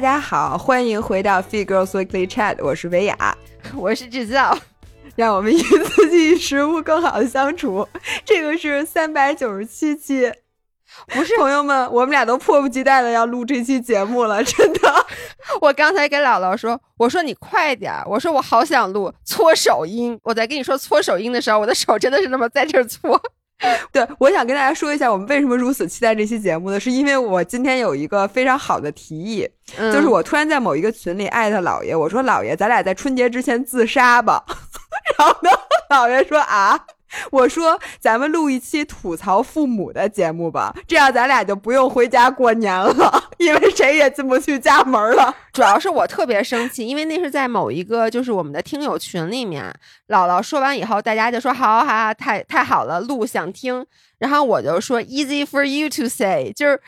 大家好，欢迎回到 Fit Girls Weekly Chat，我是维雅，我是制造，让我们与自己食物更好的相处。这个是三百九十七期，不是朋友们，我们俩都迫不及待的要录这期节目了，真的。我刚才跟姥姥说，我说你快点，我说我好想录搓手音。我在跟你说搓手音的时候，我的手真的是那么在这搓。对，我想跟大家说一下，我们为什么如此期待这期节目呢？是因为我今天有一个非常好的提议，就是我突然在某一个群里艾特姥爷，我说姥爷，咱俩在春节之前自杀吧。然后呢，姥爷说啊。我说，咱们录一期吐槽父母的节目吧，这样咱俩就不用回家过年了，因为谁也进不去家门了。主要是我特别生气，因为那是在某一个就是我们的听友群里面，姥姥说完以后，大家就说好，好，太太好了，录想听。然后我就说 easy for you to say，就是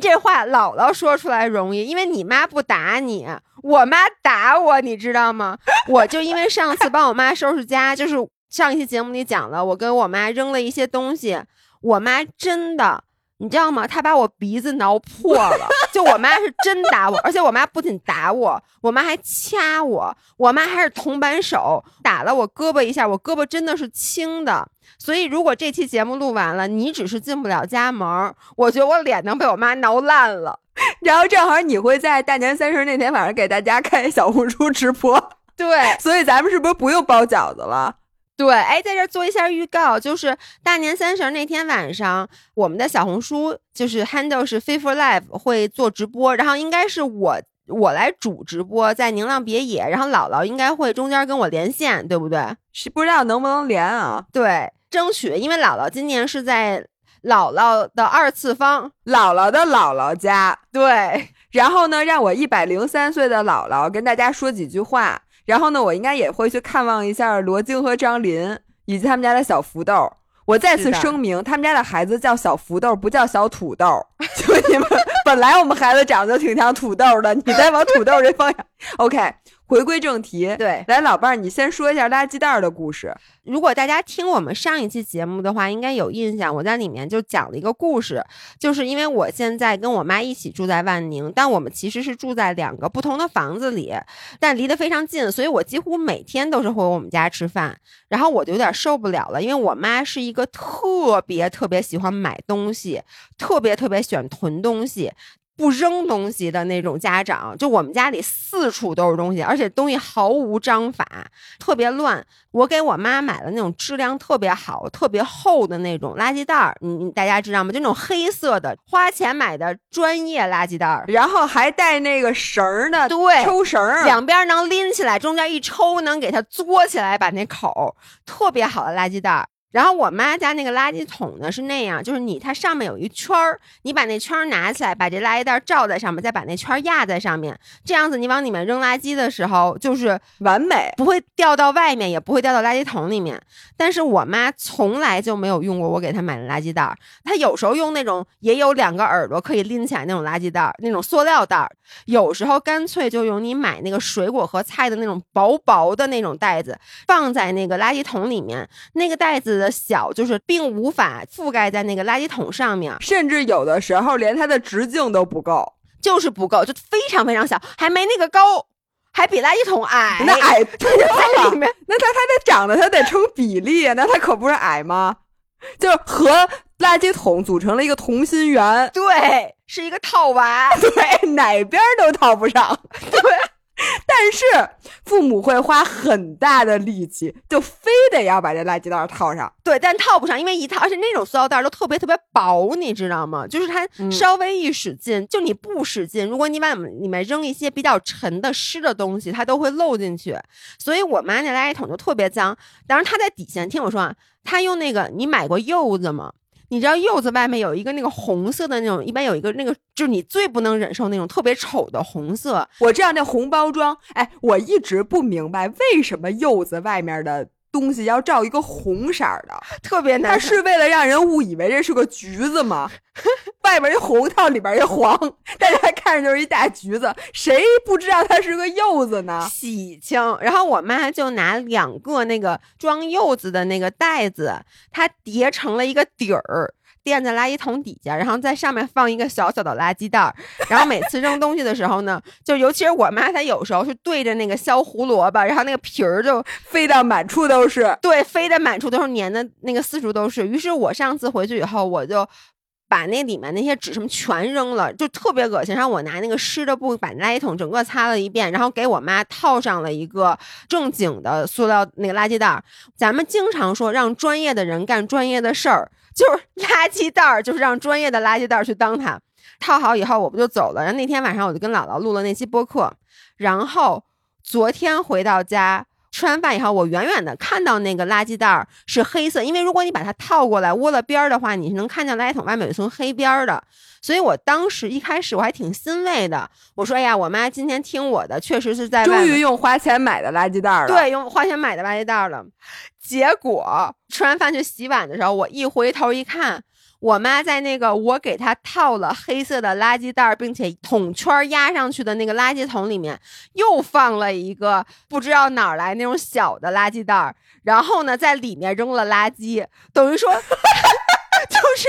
这话姥姥说出来容易，因为你妈不打你，我妈打我，你知道吗？我就因为上次帮我妈收拾家，就是。上一期节目里讲了，我跟我妈扔了一些东西，我妈真的，你知道吗？她把我鼻子挠破了。就我妈是真打我，而且我妈不仅打我，我妈还掐我，我妈还是铜板手，打了我胳膊一下，我胳膊真的是青的。所以如果这期节目录完了，你只是进不了家门，我觉得我脸能被我妈挠烂了。然后正好你会在大年三十那天晚上给大家开小红书直播，对，所以咱们是不是不用包饺子了？对，哎，在这做一下预告，就是大年三十那天晚上，我们的小红书就是 handle 是 f i for life 会做直播，然后应该是我我来主直播，在宁浪别野，然后姥姥应该会中间跟我连线，对不对？是不知道能不能连啊？对，争取，因为姥姥今年是在姥姥的二次方，姥姥的姥姥家，对，然后呢，让我一百零三岁的姥姥跟大家说几句话。然后呢，我应该也会去看望一下罗京和张林以及他们家的小福豆。我再次声明，他们家的孩子叫小福豆，不叫小土豆。求你们，本来我们孩子长得就挺像土豆的，你再往土豆这方向。OK。回归正题，对，来老伴儿，你先说一下垃圾袋的故事。如果大家听我们上一期节目的话，应该有印象，我在里面就讲了一个故事，就是因为我现在跟我妈一起住在万宁，但我们其实是住在两个不同的房子里，但离得非常近，所以我几乎每天都是回我们家吃饭，然后我就有点受不了了，因为我妈是一个特别特别喜欢买东西，特别特别喜欢囤东西。不扔东西的那种家长，就我们家里四处都是东西，而且东西毫无章法，特别乱。我给我妈买了那种质量特别好、特别厚的那种垃圾袋儿，你大家知道吗？就那种黑色的，花钱买的专业垃圾袋儿，然后还带那个绳儿的，对，抽绳儿，两边能拎起来，中间一抽能给它嘬起来，把那口特别好的垃圾袋儿。然后我妈家那个垃圾桶呢是那样，就是你它上面有一圈儿，你把那圈儿拿起来，把这垃圾袋罩在上面，再把那圈儿压在上面，这样子你往里面扔垃圾的时候就是完美，不会掉到外面，也不会掉到垃圾桶里面。但是我妈从来就没有用过我给她买的垃圾袋，她有时候用那种也有两个耳朵可以拎起来那种垃圾袋，那种塑料袋，有时候干脆就用你买那个水果和菜的那种薄薄的那种袋子，放在那个垃圾桶里面，那个袋子。的小就是并无法覆盖在那个垃圾桶上面，甚至有的时候连它的直径都不够，就是不够，就非常非常小，还没那个高，还比垃圾桶矮。那矮多了，那它它得长得它得成比例，那它可不是矮吗？就和垃圾桶组成了一个同心圆，对，是一个套娃，对，哪边都套不上，对。但是父母会花很大的力气，就非得要把这垃圾袋套上。对，但套不上，因为一套，而且那种塑料袋都特别特别薄，你知道吗？就是它稍微一使劲，就你不使劲，如果你往里面扔一些比较沉的湿的东西，它都会漏进去。所以我妈那垃圾桶就特别脏。当然，她在底下听我说啊，她用那个，你买过柚子吗？你知道柚子外面有一个那个红色的那种，一般有一个那个，就是你最不能忍受那种特别丑的红色。我知道那红包装，哎，我一直不明白为什么柚子外面的。东西要照一个红色的，特别难。它是为了让人误以为这是个橘子吗？外边一红，套里边一黄，大家看着就是一大橘子，谁不知道它是个柚子呢？喜庆。然后我妈就拿两个那个装柚子的那个袋子，它叠成了一个底儿。垫在垃圾桶底下，然后在上面放一个小小的垃圾袋儿。然后每次扔东西的时候呢，就尤其是我妈，她有时候是对着那个削胡萝卜，然后那个皮儿就飞到满处都是，对，飞的满处都是，粘的那个四处都是。于是我上次回去以后，我就。把那里面那些纸什么全扔了，就特别恶心。然后我拿那个湿的布把垃圾桶整个擦了一遍，然后给我妈套上了一个正经的塑料那个垃圾袋。咱们经常说让专业的人干专业的事儿，就是垃圾袋儿，就是让专业的垃圾袋儿去当它。套好以后，我不就走了。然后那天晚上我就跟姥姥录了那期播客。然后昨天回到家。吃完饭以后，我远远的看到那个垃圾袋儿是黑色，因为如果你把它套过来窝了边儿的话，你是能看见垃圾桶外面有一层黑边儿的。所以我当时一开始我还挺欣慰的，我说：“哎呀，我妈今天听我的，确实是在终于用花钱买的垃圾袋了。”对，用花钱买的垃圾袋了。结果吃完饭去洗碗的时候，我一回头一看。我妈在那个我给她套了黑色的垃圾袋，并且桶圈压上去的那个垃圾桶里面，又放了一个不知道哪儿来那种小的垃圾袋，然后呢，在里面扔了垃圾，等于说，就是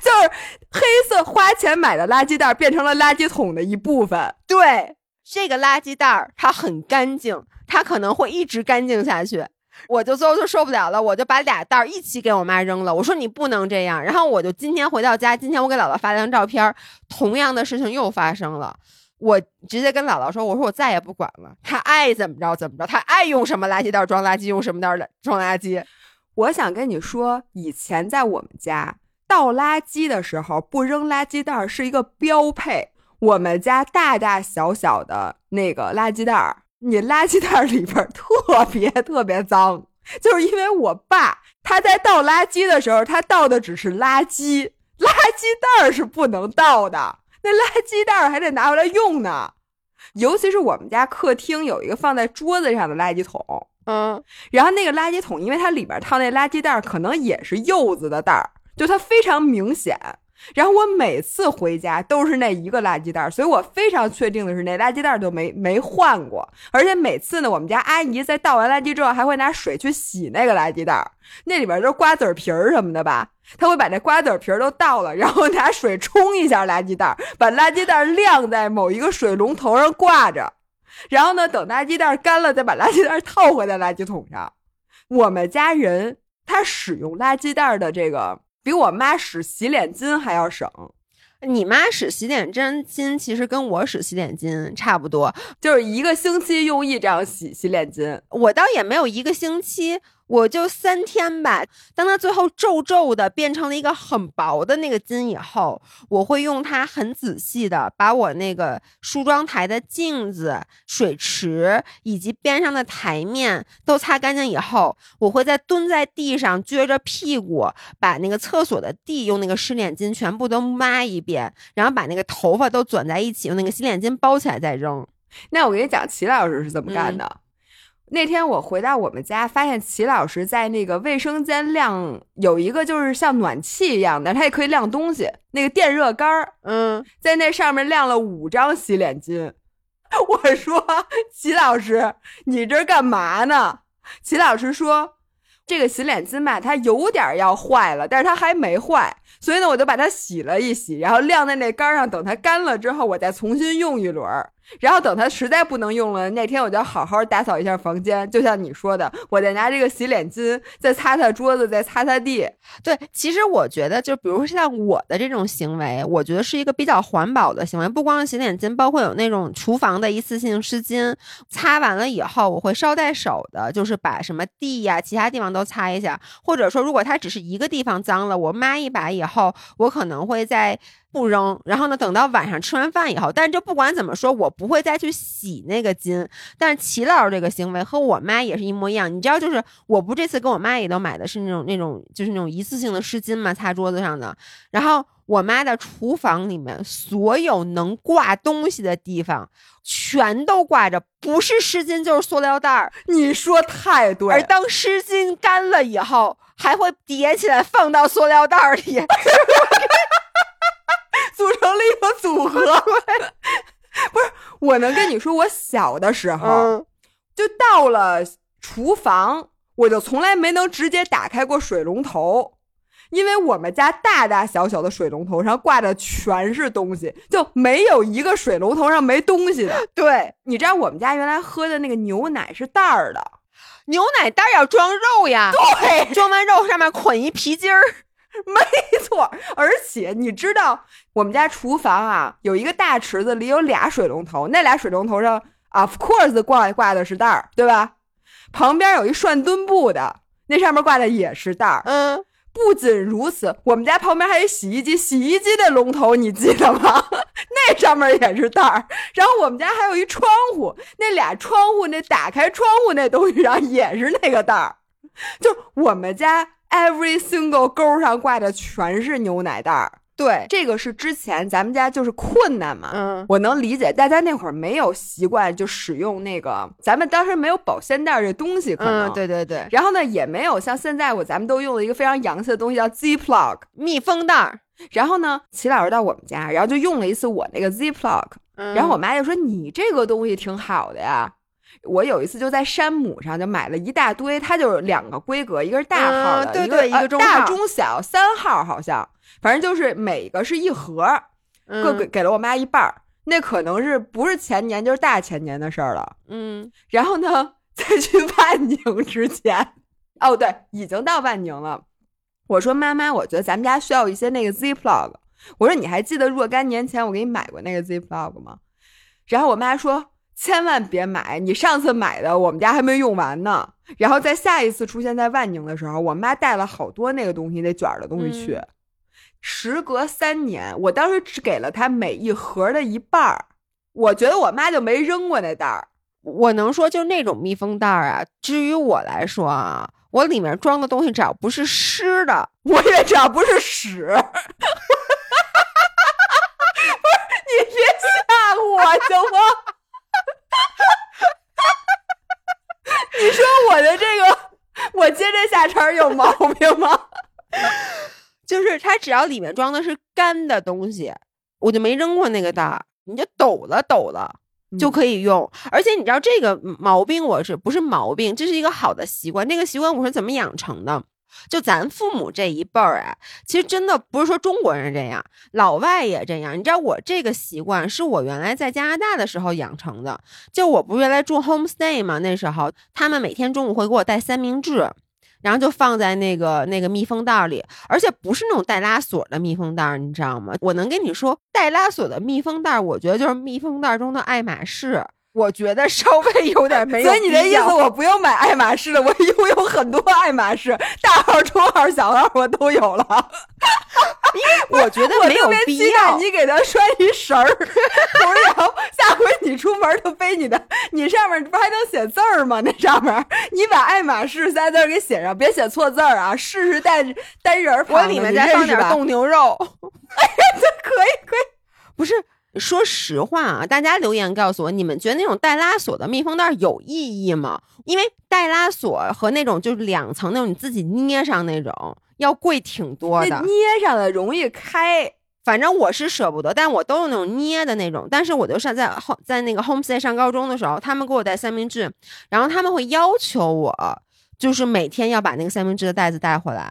就是黑色花钱买的垃圾袋变成了垃圾桶的一部分。对，这个垃圾袋它很干净，它可能会一直干净下去。我就最后就受不了了，我就把俩袋儿一起给我妈扔了。我说你不能这样。然后我就今天回到家，今天我给姥姥发了张照片，同样的事情又发生了。我直接跟姥姥说：“我说我再也不管了，她爱怎么着怎么着，她爱用什么垃圾袋装垃圾，用什么袋儿装垃圾。”我想跟你说，以前在我们家倒垃圾的时候，不扔垃圾袋是一个标配。我们家大大小小的那个垃圾袋儿。你垃圾袋里边特别特别脏，就是因为我爸他在倒垃圾的时候，他倒的只是垃圾，垃圾袋是不能倒的，那垃圾袋还得拿回来用呢。尤其是我们家客厅有一个放在桌子上的垃圾桶，嗯，然后那个垃圾桶，因为它里边套那垃圾袋可能也是柚子的袋儿，就它非常明显。然后我每次回家都是那一个垃圾袋，所以我非常确定的是那垃圾袋都没没换过。而且每次呢，我们家阿姨在倒完垃圾之后，还会拿水去洗那个垃圾袋，那里边都是瓜子皮儿什么的吧？她会把那瓜子皮儿都倒了，然后拿水冲一下垃圾袋，把垃圾袋晾在某一个水龙头上挂着，然后呢，等垃圾袋干了，再把垃圾袋套回在垃圾桶上。我们家人他使用垃圾袋的这个。比我妈使洗脸巾还要省，你妈使洗脸巾巾其实跟我使洗脸巾差不多，就是一个星期用一张洗洗脸巾。我倒也没有一个星期。我就三天吧，当它最后皱皱的变成了一个很薄的那个巾以后，我会用它很仔细的把我那个梳妆台的镜子、水池以及边上的台面都擦干净以后，我会再蹲在地上撅着屁股，把那个厕所的地用那个湿脸巾全部都抹一遍，然后把那个头发都卷在一起，用那个洗脸巾包起来再扔。那我给你讲，齐老师是怎么干的。那天我回到我们家，发现齐老师在那个卫生间晾有一个就是像暖气一样的，它也可以晾东西，那个电热杆儿，嗯，在那上面晾了五张洗脸巾。我说齐老师，你这干嘛呢？齐老师说，这个洗脸巾吧，它有点要坏了，但是它还没坏，所以呢，我就把它洗了一洗，然后晾在那杆上，等它干了之后，我再重新用一轮。然后等它实在不能用了，那天我就好好打扫一下房间，就像你说的，我再拿这个洗脸巾再擦擦桌子，再擦擦地。对，其实我觉得，就比如说像我的这种行为，我觉得是一个比较环保的行为。不光是洗脸巾，包括有那种厨房的一次性湿巾，擦完了以后，我会捎带手的，就是把什么地呀、其他地方都擦一下。或者说，如果它只是一个地方脏了，我抹一把以后，我可能会在。不扔，然后呢？等到晚上吃完饭以后，但是就不管怎么说，我不会再去洗那个巾。但是齐老师这个行为和我妈也是一模一样。你知道，就是我不这次跟我妈也都买的是那种那种就是那种一次性的湿巾嘛，擦桌子上的。然后我妈的厨房里面所有能挂东西的地方，全都挂着不是湿巾就是塑料袋儿。你说太对。而当湿巾干了以后，还会叠起来放到塑料袋儿里。组成了一个组合，不是？我能跟你说，我小的时候，就到了厨房，我就从来没能直接打开过水龙头，因为我们家大大小小的水龙头上挂的全是东西，就没有一个水龙头上没东西的。对，你知道我们家原来喝的那个牛奶是袋儿的，牛奶袋要装肉呀，对，装完肉上面捆一皮筋儿，没错。而且你知道我们家厨房啊有一个大池子里有俩水龙头，那俩水龙头上 of course 挂挂的是袋儿，对吧？旁边有一涮墩布的，那上面挂的也是袋儿。嗯。不仅如此，我们家旁边还有洗衣机，洗衣机的龙头你记得吗？那上面也是袋儿。然后我们家还有一窗户，那俩窗户那打开窗户那东西上也是那个袋儿。就我们家 every single 钩上挂的全是牛奶袋儿。对，这个是之前咱们家就是困难嘛，嗯，我能理解大家那会儿没有习惯就使用那个，咱们当时没有保鲜袋这东西，可能，对对对，然后呢也没有像现在我咱们都用了一个非常洋气的东西叫 Ziploc 密封袋，然后呢齐老师到我们家，然后就用了一次我那个 Ziploc，、嗯。然后我妈就说你这个东西挺好的呀。我有一次就在山姆上就买了一大堆，它就是两个规格，一个是大号的，对对，一个大中小三号好像。反正就是每个是一盒，各给给了我妈一半儿。那可能是不是前年就是大前年的事儿了。嗯，然后呢，在去万宁之前，哦对，已经到万宁了。我说妈妈，我觉得咱们家需要一些那个 Ziploc。我说你还记得若干年前我给你买过那个 Ziploc 吗？然后我妈说千万别买，你上次买的我们家还没用完呢。然后在下一次出现在万宁的时候，我妈带了好多那个东西，那卷儿的东西去。时隔三年，我当时只给了她每一盒的一半儿。我觉得我妈就没扔过那袋儿。我能说，就那种密封袋儿啊。至于我来说啊，我里面装的东西只要不是湿的，我也只要不是屎。不是你别吓唬我行吗？你说我的这个，我接这下茬有毛病吗？就是它，只要里面装的是干的东西，我就没扔过那个袋儿，你就抖了抖了就可以用。而且你知道这个毛病，我是不是毛病？这是一个好的习惯。这个习惯我是怎么养成的？就咱父母这一辈儿啊，其实真的不是说中国人这样，老外也这样。你知道我这个习惯是我原来在加拿大的时候养成的。就我不是原来住 homestay 嘛，那时候他们每天中午会给我带三明治。然后就放在那个那个密封袋里，而且不是那种带拉锁的密封袋，你知道吗？我能跟你说，带拉锁的密封袋，我觉得就是密封袋中的爱马仕。我觉得稍微有点没有。所以你的意思，我不用买爱马仕了，我拥有很多爱马仕，大号、中号、小号我都有了。因为我觉得没有必要。你给他拴一绳儿，然后下回你出门就背你的，你上面不还能写字儿吗？那上面你把爱马仕仨字给写上，别写错字儿啊！试试带单人旁，我里面再放点冻牛肉。哎呀，这可以可以，不是。说实话啊，大家留言告诉我，你们觉得那种带拉锁的密封袋有意义吗？因为带拉锁和那种就是两层那种你自己捏上那种要贵挺多的。捏上的容易开，反正我是舍不得，但我都用那种捏的那种。但是我就上在后在那个 homestay 上高中的时候，他们给我带三明治，然后他们会要求我就是每天要把那个三明治的袋子带回来。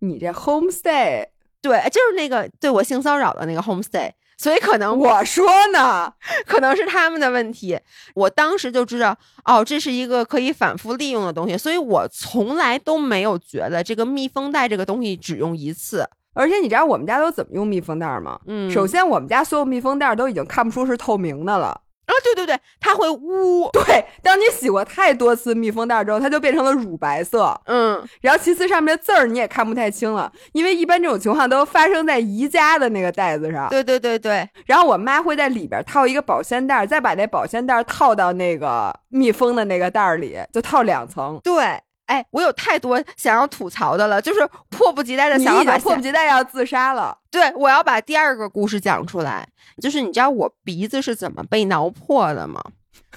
你这 homestay 对，就是那个对我性骚扰的那个 homestay。所以可能我说呢，可能是他们的问题。我当时就知道，哦，这是一个可以反复利用的东西，所以我从来都没有觉得这个密封袋这个东西只用一次。而且你知道我们家都怎么用密封袋吗？嗯，首先我们家所有密封袋都已经看不出是透明的了。啊，对对对，它会污。对，当你洗过太多次密封袋之后，它就变成了乳白色。嗯，然后其次上面的字儿你也看不太清了，因为一般这种情况都发生在宜家的那个袋子上。对对对对。然后我妈会在里边套一个保鲜袋，再把那保鲜袋套到那个密封的那个袋里，就套两层。对。哎，我有太多想要吐槽的了，就是迫不及待的想要把迫不及待要自杀了。对，我要把第二个故事讲出来，就是你知道我鼻子是怎么被挠破的吗？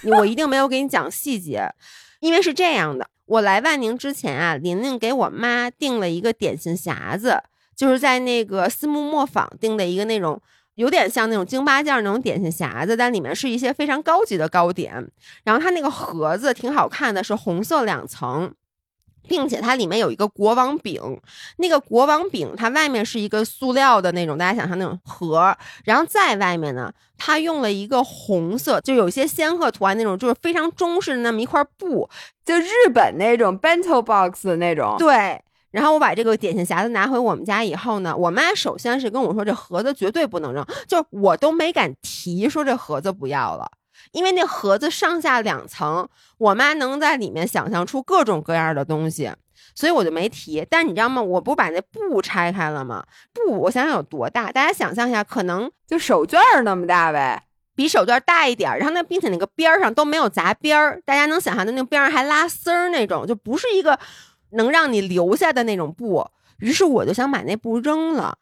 我一定没有给你讲细节，因为是这样的，我来万宁之前啊，琳琳给我妈订了一个点心匣子，就是在那个私募磨坊订的一个那种有点像那种京八件那种点心匣子，但里面是一些非常高级的糕点，然后它那个盒子挺好看的，是红色两层。并且它里面有一个国王饼，那个国王饼它外面是一个塑料的那种，大家想象那种盒，然后在外面呢，它用了一个红色，就有些仙鹤图案那种，就是非常中式的那么一块布，就日本那种 bento box 的那种。对。然后我把这个点心匣子拿回我们家以后呢，我妈首先是跟我说这盒子绝对不能扔，就我都没敢提说这盒子不要了。因为那盒子上下两层，我妈能在里面想象出各种各样的东西，所以我就没提。但你知道吗？我不把那布拆开了吗？布，我想想有多大？大家想象一下，可能就手绢那么大呗，比手绢大一点。然后那并且那个边儿上都没有砸边儿，大家能想象的那个边上还拉丝儿那种，就不是一个能让你留下的那种布。于是我就想把那布扔了，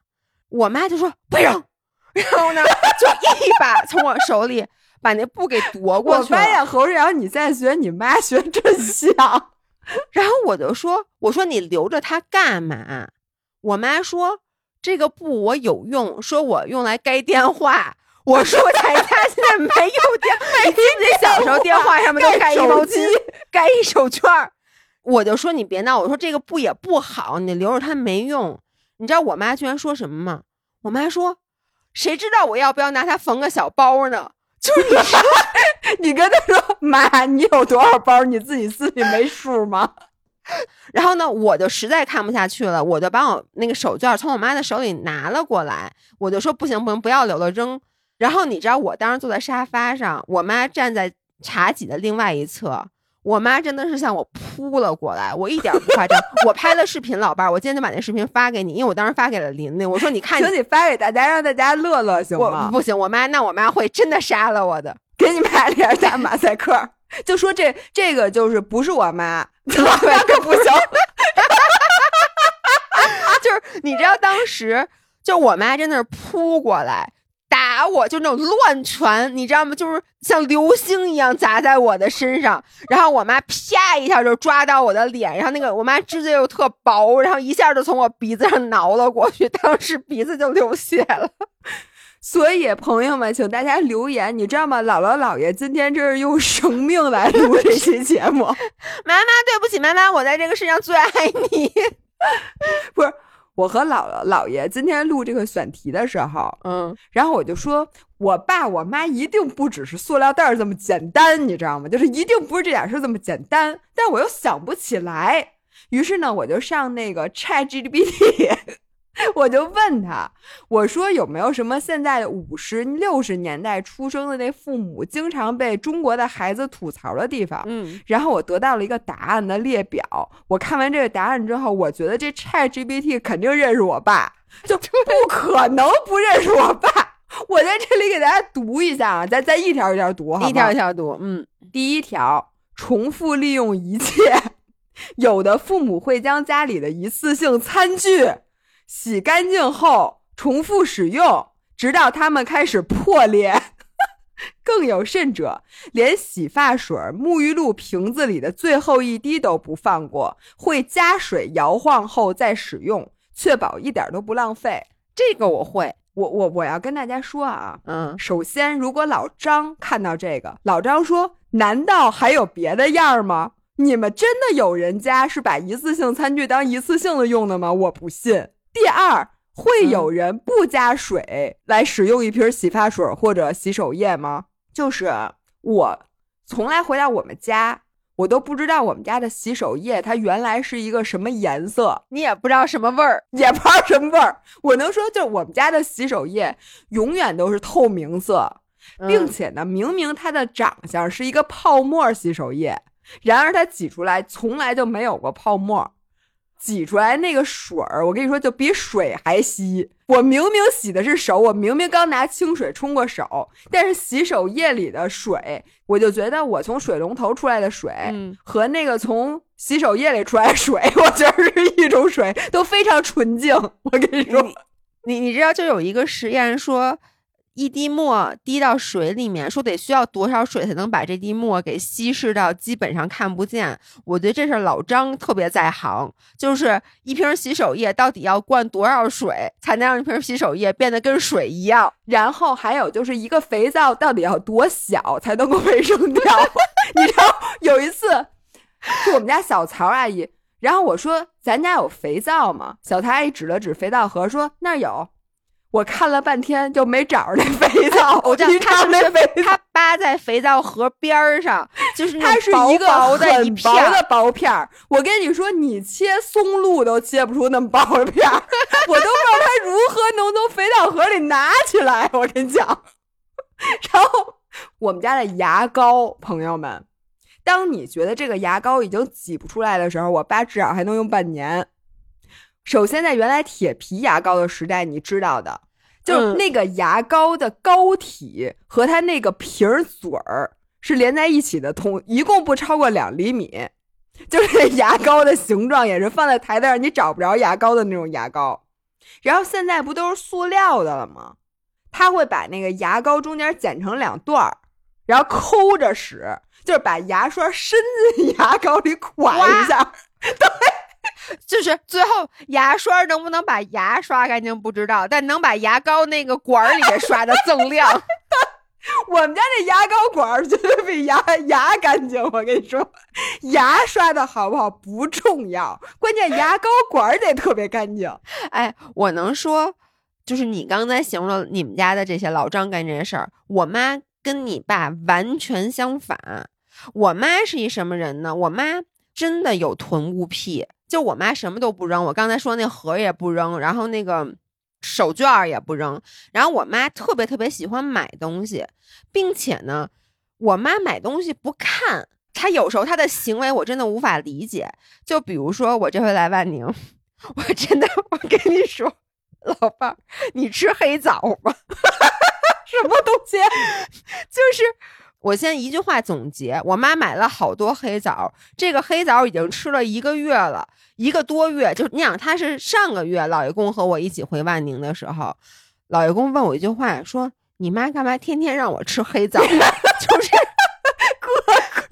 我妈就说不扔，然后呢就一把从我手里。把那布给夺过去了。我发现侯志阳你在学你妈学真像，然后我就说：“我说你留着它干嘛？”我妈说：“这个布我有用，说我用来盖电话。”我说：“咱家现在没有电，你记不记得小时候电话上面都盖一毛巾，盖一手绢？”我就说：“你别闹。”我说：“这个布也不好，你留着它没用。”你知道我妈居然说什么吗？我妈说：“谁知道我要不要拿它缝个小包呢？”就你说，你跟他说妈，你有多少包，你自己心里没数吗？然后呢，我就实在看不下去了，我就把我那个手绢从我妈的手里拿了过来，我就说不行不行，不要留了扔。然后你知道，我当时坐在沙发上，我妈站在茶几的另外一侧。我妈真的是向我扑了过来，我一点不夸张。我拍了视频，老伴儿，我今天就把那视频发给你，因为我当时发给了琳琳，我说你看，请你发给大家，让大家乐乐，行吗？不行，我妈那我妈会真的杀了我的，给你买点打马赛克，就说这这个就是不是我妈，对，可不行，就是你知道当时就我妈真的是扑过来。打我就那种乱拳，你知道吗？就是像流星一样砸在我的身上，然后我妈啪一下就抓到我的脸，然后那个我妈指甲又特薄，然后一下就从我鼻子上挠了过去，当时鼻子就流血了。所以朋友们，请大家留言，你知道吗？姥姥姥爷今天这是用生命来录这期节目。妈妈，对不起，妈妈，我在这个世上最爱你。不是。我和姥姥姥爷今天录这个选题的时候，嗯，然后我就说，我爸我妈一定不只是塑料袋这么简单，你知道吗？就是一定不是这点事这么简单，但我又想不起来，于是呢，我就上那个 Chat GPT。我就问他，我说有没有什么现在五十六十年代出生的那父母经常被中国的孩子吐槽的地方？嗯，然后我得到了一个答案的列表。我看完这个答案之后，我觉得这 Chat GPT 肯定认识我爸，就不可能不认识我爸。我在这里给大家读一下啊，咱咱一条一条读，一条一条读。嗯，第一条，重复利用一切，有的父母会将家里的一次性餐具。洗干净后重复使用，直到它们开始破裂。更有甚者，连洗发水、沐浴露瓶子里的最后一滴都不放过，会加水摇晃后再使用，确保一点都不浪费。这个我会，我我我要跟大家说啊，嗯，首先，如果老张看到这个，老张说：“难道还有别的样吗？你们真的有人家是把一次性餐具当一次性的用的吗？我不信。”第二，会有人不加水来使用一瓶洗发水或者洗手液吗？就是我从来回到我们家，我都不知道我们家的洗手液它原来是一个什么颜色，你也不知道什么味儿，也不知道什么味儿。我能说，就是我们家的洗手液永远都是透明色，并且呢，明明它的长相是一个泡沫洗手液，然而它挤出来从来就没有过泡沫。挤出来那个水儿，我跟你说，就比水还稀。我明明洗的是手，我明明刚拿清水冲过手，但是洗手液里的水，我就觉得我从水龙头出来的水和那个从洗手液里出来的水，我觉得是一种水，都非常纯净。我跟你说，你你知道，就有一个实验说。一滴墨滴到水里面，说得需要多少水才能把这滴墨给稀释到基本上看不见？我觉得这是老张特别在行，就是一瓶洗手液到底要灌多少水才能让一瓶洗手液变得跟水一样？然后还有就是一个肥皂到底要多小才能够被扔掉？你知道有一次，是我们家小曹阿姨。然后我说：“咱家有肥皂吗？”小曹阿姨指了指肥皂盒，说：“那儿有。”我看了半天就没找着那肥 皂，我知道它是那肥它扒在肥皂盒边儿上，就是它是一个薄的一薄的薄片儿。我跟你说，你切松露都切不出那么薄的片儿，我都不知道它如何能从肥皂盒里拿起来。我跟你讲，然后我们家的牙膏，朋友们，当你觉得这个牙膏已经挤不出来的时候，我爸至少还能用半年。首先，在原来铁皮牙膏的时代，你知道的。就是那个牙膏的膏体和它那个瓶嘴儿是连在一起的，同一共不超过两厘米。就是牙膏的形状也是放在台子上你找不着牙膏的那种牙膏。然后现在不都是塑料的了吗？他会把那个牙膏中间剪成两段儿，然后抠着使，就是把牙刷伸进牙膏里 刮一下。对。就是最后牙刷能不能把牙刷干净不知道，但能把牙膏那个管儿里给刷的锃亮。我们家这牙膏管儿绝对比牙牙干净。我跟你说，牙刷的好不好不重要，关键牙膏管儿得特别干净。哎，我能说，就是你刚才形容了你们家的这些老张干这些事儿，我妈跟你爸完全相反。我妈是一什么人呢？我妈真的有囤物癖。就我妈什么都不扔，我刚才说那盒也不扔，然后那个手绢也不扔。然后我妈特别特别喜欢买东西，并且呢，我妈买东西不看，她有时候她的行为我真的无法理解。就比如说我这回来万宁，我真的我跟你说，老伴儿，你吃黑枣吗？什么东西？就是。我先一句话总结：我妈买了好多黑枣，这个黑枣已经吃了一个月了，一个多月。就你想，她是上个月老爷公和我一起回万宁的时候，老爷公问我一句话，说：“你妈干嘛天天让我吃黑枣？” 就是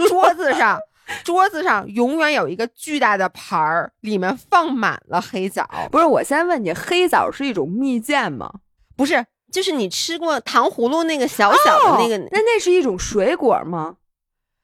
桌子上，桌子上永远有一个巨大的盘儿，里面放满了黑枣。不是，我先问你，黑枣是一种蜜饯吗？不是。就是你吃过糖葫芦那个小小的那个，那那是一种水果吗？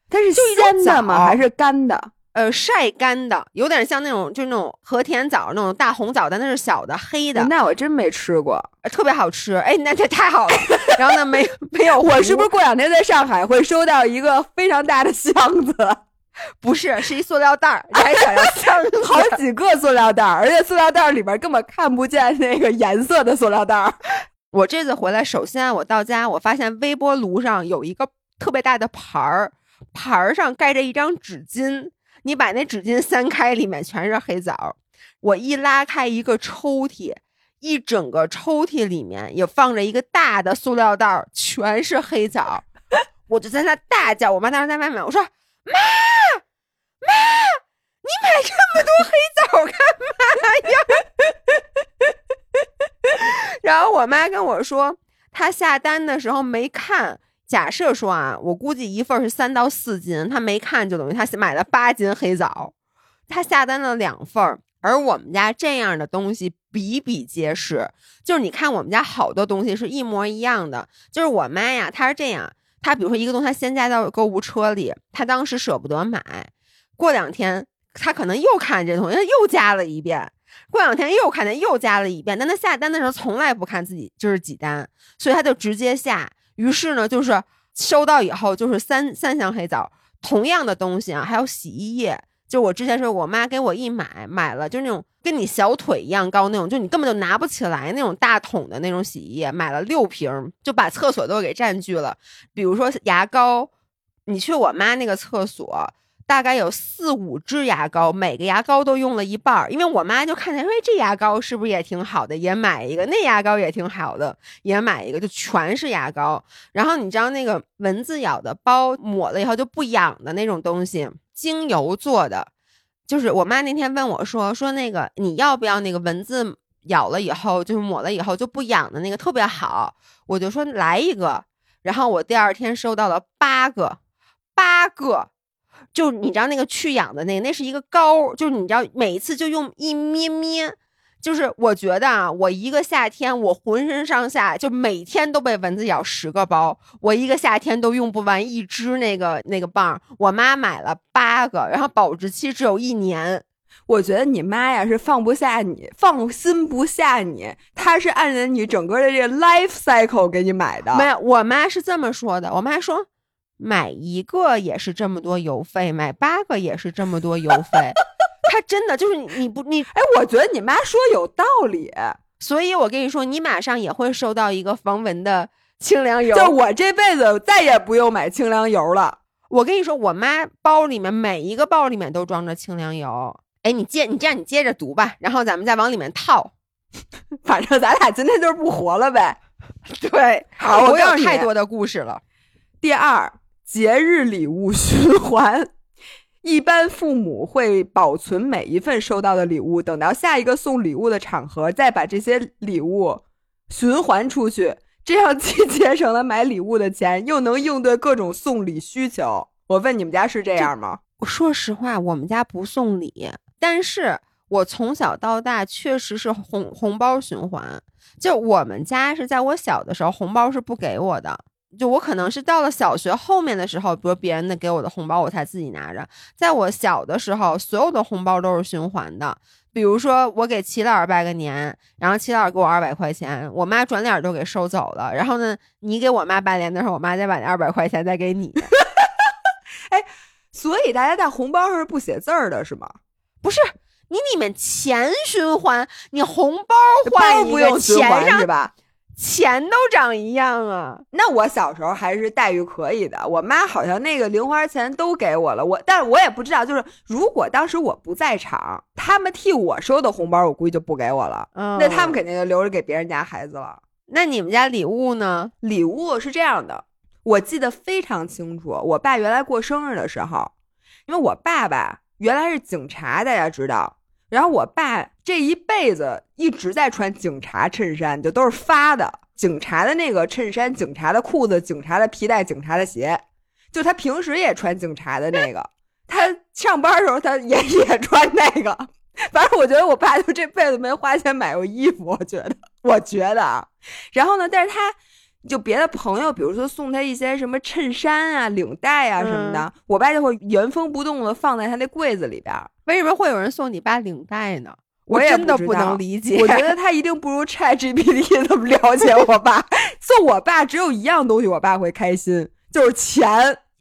它是鲜的吗？还是干的？呃，晒干的，有点像那种，就是那种和田枣那种大红枣，但那是小的黑的。那我真没吃过，特别好吃。哎，那这太好了。然后呢，没没有？我是不是过两天在上海会收到一个非常大的箱子？不是，是一塑料袋儿，你还想要箱子？好几个塑料袋儿，而且塑料袋儿里边根本看不见那个颜色的塑料袋儿。我这次回来，首先我到家，我发现微波炉上有一个特别大的盘儿，盘儿上盖着一张纸巾。你把那纸巾掀开，里面全是黑枣。我一拉开一个抽屉，一整个抽屉里面也放着一个大的塑料袋，全是黑枣。我就在那大叫，我妈当时在外面，我说：“妈妈，你买这么多黑枣干嘛呀？” 然后我妈跟我说，她下单的时候没看。假设说啊，我估计一份是三到四斤，她没看就等于她买了八斤黑枣。她下单了两份，而我们家这样的东西比比皆是。就是你看我们家好多东西是一模一样的。就是我妈呀，她是这样，她比如说一个东西，她先加到购物车里，她当时舍不得买，过两天她可能又看这东西，她又加了一遍。过两天又看见又加了一遍，但他下单的时候从来不看自己就是几单，所以他就直接下。于是呢，就是收到以后就是三三箱黑枣，同样的东西啊，还有洗衣液。就我之前说，我妈给我一买买了，就那种跟你小腿一样高那种，就你根本就拿不起来那种大桶的那种洗衣液，买了六瓶，就把厕所都给占据了。比如说牙膏，你去我妈那个厕所。大概有四五支牙膏，每个牙膏都用了一半儿。因为我妈就看见说，这牙膏是不是也挺好的，也买一个；那牙膏也挺好的，也买一个。就全是牙膏。然后你知道那个蚊子咬的包抹了以后就不痒的那种东西，精油做的。就是我妈那天问我说，说那个你要不要那个蚊子咬了以后就是抹了以后就不痒的那个特别好。我就说来一个。然后我第二天收到了八个，八个。就你知道那个去痒的那个，那是一个膏，就是你知道每一次就用一咩咩，就是我觉得啊，我一个夏天我浑身上下就每天都被蚊子咬十个包，我一个夏天都用不完一支那个那个棒。我妈买了八个，然后保质期只有一年。我觉得你妈呀是放不下你，放心不下你，她是按着你整个的这个 life cycle 给你买的。没有，我妈是这么说的。我妈说，买一个也是这么多邮费，买八个也是这么多邮费。他真的就是你不你哎，我觉得你妈说有道理，所以我跟你说，你马上也会收到一个防蚊的清凉油。就我这辈子再也不用买清凉油了。我跟你说，我妈包里面每一个包里面都装着清凉油。哎，你接你这样，你接着读吧，然后咱们再往里面套。反正咱俩今天就是不活了呗。对，好，我有太多的故事了。第二，节日礼物循环，一般父母会保存每一份收到的礼物，等到下一个送礼物的场合，再把这些礼物循环出去，这样既节省了买礼物的钱，又能应对各种送礼需求。我问你们家是这样吗？我说实话，我们家不送礼。但是我从小到大确实是红红包循环，就我们家是在我小的时候红包是不给我的，就我可能是到了小学后面的时候，比如别人的给我的红包我才自己拿着。在我小的时候，所有的红包都是循环的，比如说我给齐老师拜个年，然后齐老师给我二百块钱，我妈转脸都给收走了。然后呢，你给我妈拜年的时候，我妈再把那二百块钱再给你。哎，所以大家在红包上是不写字儿的是吗？不是你里面钱循环，你红包换不用循环是吧？钱都长一样啊。那我小时候还是待遇可以的，我妈好像那个零花钱都给我了。我，但是我也不知道，就是如果当时我不在场，他们替我收的红包，我估计就不给我了。嗯，那他们肯定就留着给别人家孩子了。那你们家礼物呢？礼物是这样的，我记得非常清楚。我爸原来过生日的时候，因为我爸爸原来是警察，大家知道。然后我爸这一辈子一直在穿警察衬衫，就都是发的警察的那个衬衫、警察的裤子、警察的皮带、警察的鞋。就他平时也穿警察的那个，他上班的时候他也也穿那个。反正我觉得我爸就这辈子没花钱买过衣服，我觉得，我觉得啊。然后呢，但是他。就别的朋友，比如说送他一些什么衬衫啊、领带啊什么的，我爸就会原封不动的放在他那柜子里边。为什么会有人送你爸领带呢？我真的不能理解。我觉得他一定不如 ChatGPT 那么了解我爸。送我爸只有一样东西，我爸会开心，就是钱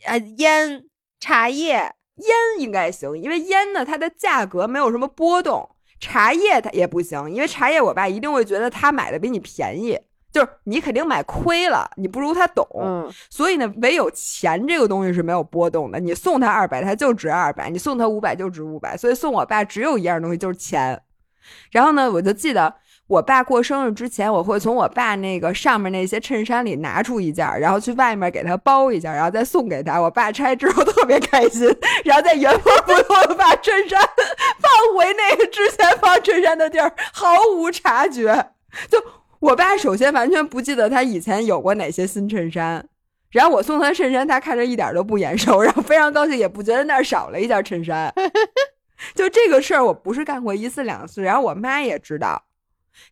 啊，烟、茶叶。烟应该行，因为烟呢，它的价格没有什么波动。茶叶它也不行，因为茶叶我爸一定会觉得他买的比你便宜。就是你肯定买亏了，你不如他懂，所以呢，唯有钱这个东西是没有波动的。你送他二百，他就值二百；你送他五百，就值五百。所以送我爸只有一样东西，就是钱。然后呢，我就记得我爸过生日之前，我会从我爸那个上面那些衬衫里拿出一件，然后去外面给他包一件，然后再送给他。我爸拆之后特别开心，然后再原封不动的把衬衫放回那个之前放衬衫的地儿，毫无察觉就。我爸首先完全不记得他以前有过哪些新衬衫，然后我送他衬衫，他看着一点都不眼熟，然后非常高兴，也不觉得那儿少了一件衬衫。就这个事儿，我不是干过一次两次，然后我妈也知道。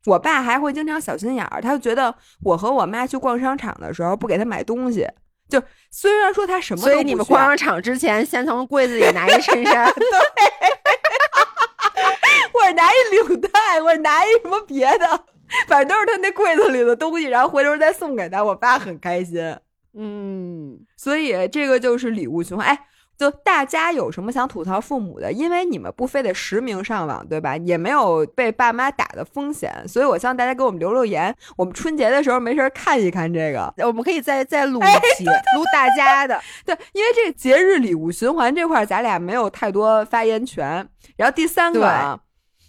我爸还会经常小心眼儿，他就觉得我和我妈去逛商场的时候不给他买东西，就虽然说他什么，所以你们逛商场之前先从柜子里拿一衬衫，对，或者拿一领带，或者拿一什么别的。反正都是他那柜子里的东西，然后回头再送给他，我爸很开心。嗯，所以这个就是礼物循环。哎，就大家有什么想吐槽父母的？因为你们不非得实名上网，对吧？也没有被爸妈打的风险，所以我希望大家给我们留留言。我们春节的时候没事看一看这个，我们可以再再录一期，录大家的。对，因为这个节日礼物循环这块，咱俩没有太多发言权。然后第三个啊，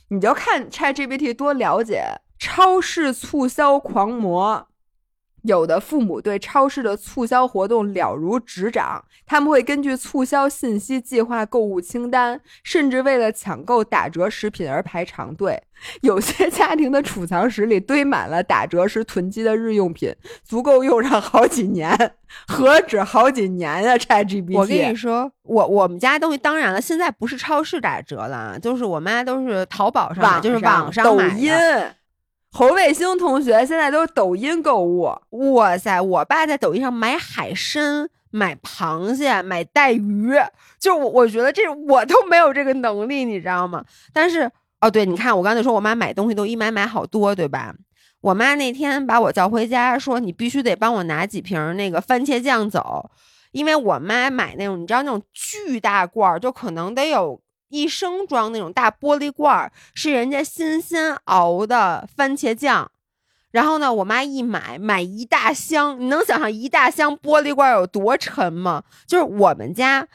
你就看 ChatGPT 多了解。超市促销狂魔，有的父母对超市的促销活动了如指掌，他们会根据促销信息计划购物清单，甚至为了抢购打折食品而排长队。有些家庭的储藏室里堆满了打折时囤积的日用品，足够用上好几年。何止好几年啊！ChatGPT，我跟你说，我我们家东西当然了，现在不是超市打折了，就是我妈都是淘宝上，就是网上抖音。侯卫星同学现在都是抖音购物，哇塞！我爸在抖音上买海参买螃蟹、买带鱼，就我我觉得这我都没有这个能力，你知道吗？但是哦，对，你看我刚才说我妈买东西都一买买好多，对吧？我妈那天把我叫回家，说你必须得帮我拿几瓶那个番茄酱走，因为我妈买那种你知道那种巨大罐儿，就可能得有一升装那种大玻璃罐儿，是人家新鲜熬的番茄酱。然后呢，我妈一买买一大箱，你能想象一大箱玻璃罐有多沉吗？就是我们家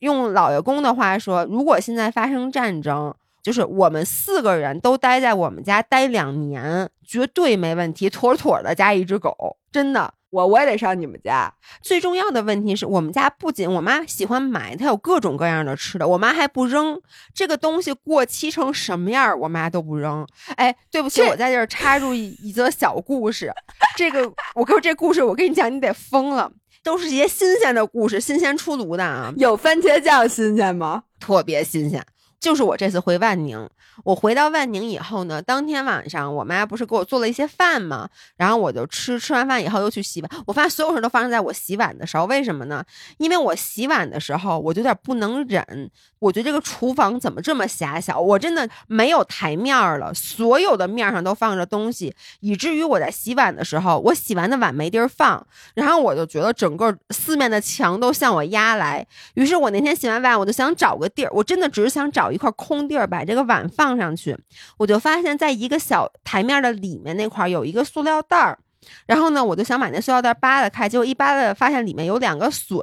用老爷公的话说，如果现在发生战争。就是我们四个人都待在我们家待两年，绝对没问题，妥妥的加一只狗，真的。我我也得上你们家。最重要的问题是我们家不仅我妈喜欢买，她有各种各样的吃的，我妈还不扔这个东西，过期成什么样，我妈都不扔。哎，对不起，我在这儿插入一一则小故事。这个我跟这故事，我跟你讲，你得疯了，都是一些新鲜的故事，新鲜出炉的啊。有番茄酱新鲜吗？特别新鲜。就是我这次回万宁，我回到万宁以后呢，当天晚上我妈不是给我做了一些饭吗？然后我就吃，吃完饭以后又去洗碗。我发现所有事都发生在我洗碗的时候，为什么呢？因为我洗碗的时候我就有点不能忍，我觉得这个厨房怎么这么狭小？我真的没有台面了，所有的面上都放着东西，以至于我在洗碗的时候，我洗完的碗没地儿放，然后我就觉得整个四面的墙都向我压来。于是我那天洗完碗，我就想找个地儿，我真的只是想找。找一块空地儿，把这个碗放上去，我就发现，在一个小台面的里面那块有一个塑料袋儿，然后呢，我就想把那塑料袋扒拉开，结果一扒拉，发现里面有两个笋，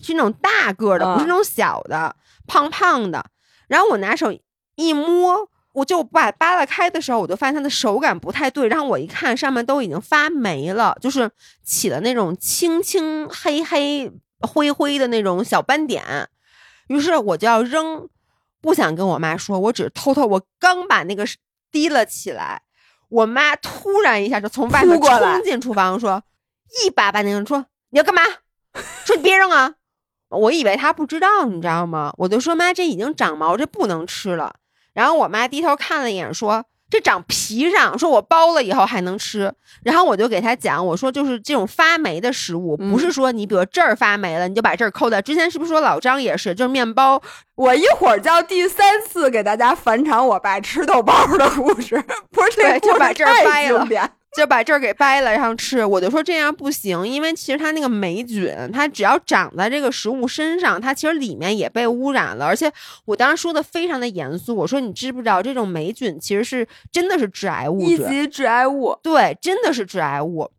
是那种大个的，不是那种小的，胖胖的。然后我拿手一摸，我就把扒拉开的时候，我就发现它的手感不太对。然后我一看，上面都已经发霉了，就是起了那种青青黑黑灰灰的那种小斑点。于是我就要扔。不想跟我妈说，我只是偷偷。我刚把那个提了起来，我妈突然一下就从外面冲进厨房，说一把把那个说你要干嘛？说你别扔啊！我以为她不知道，你知道吗？我就说妈，这已经长毛，这不能吃了。然后我妈低头看了一眼，说。这长皮上，说我剥了以后还能吃，然后我就给他讲，我说就是这种发霉的食物，不是说你比如这儿发霉了，你就把这儿抠掉。之前是不是说老张也是，就是面包？我一会儿叫第三次给大家返场我爸吃豆包的故事，不是对，就把这儿掰了。就把这儿给掰了，然后吃。我就说这样不行，因为其实它那个霉菌，它只要长在这个食物身上，它其实里面也被污染了。而且我当时说的非常的严肃，我说你知不知道这种霉菌其实是真的是致癌物，一级致癌物，对，真的是致癌物。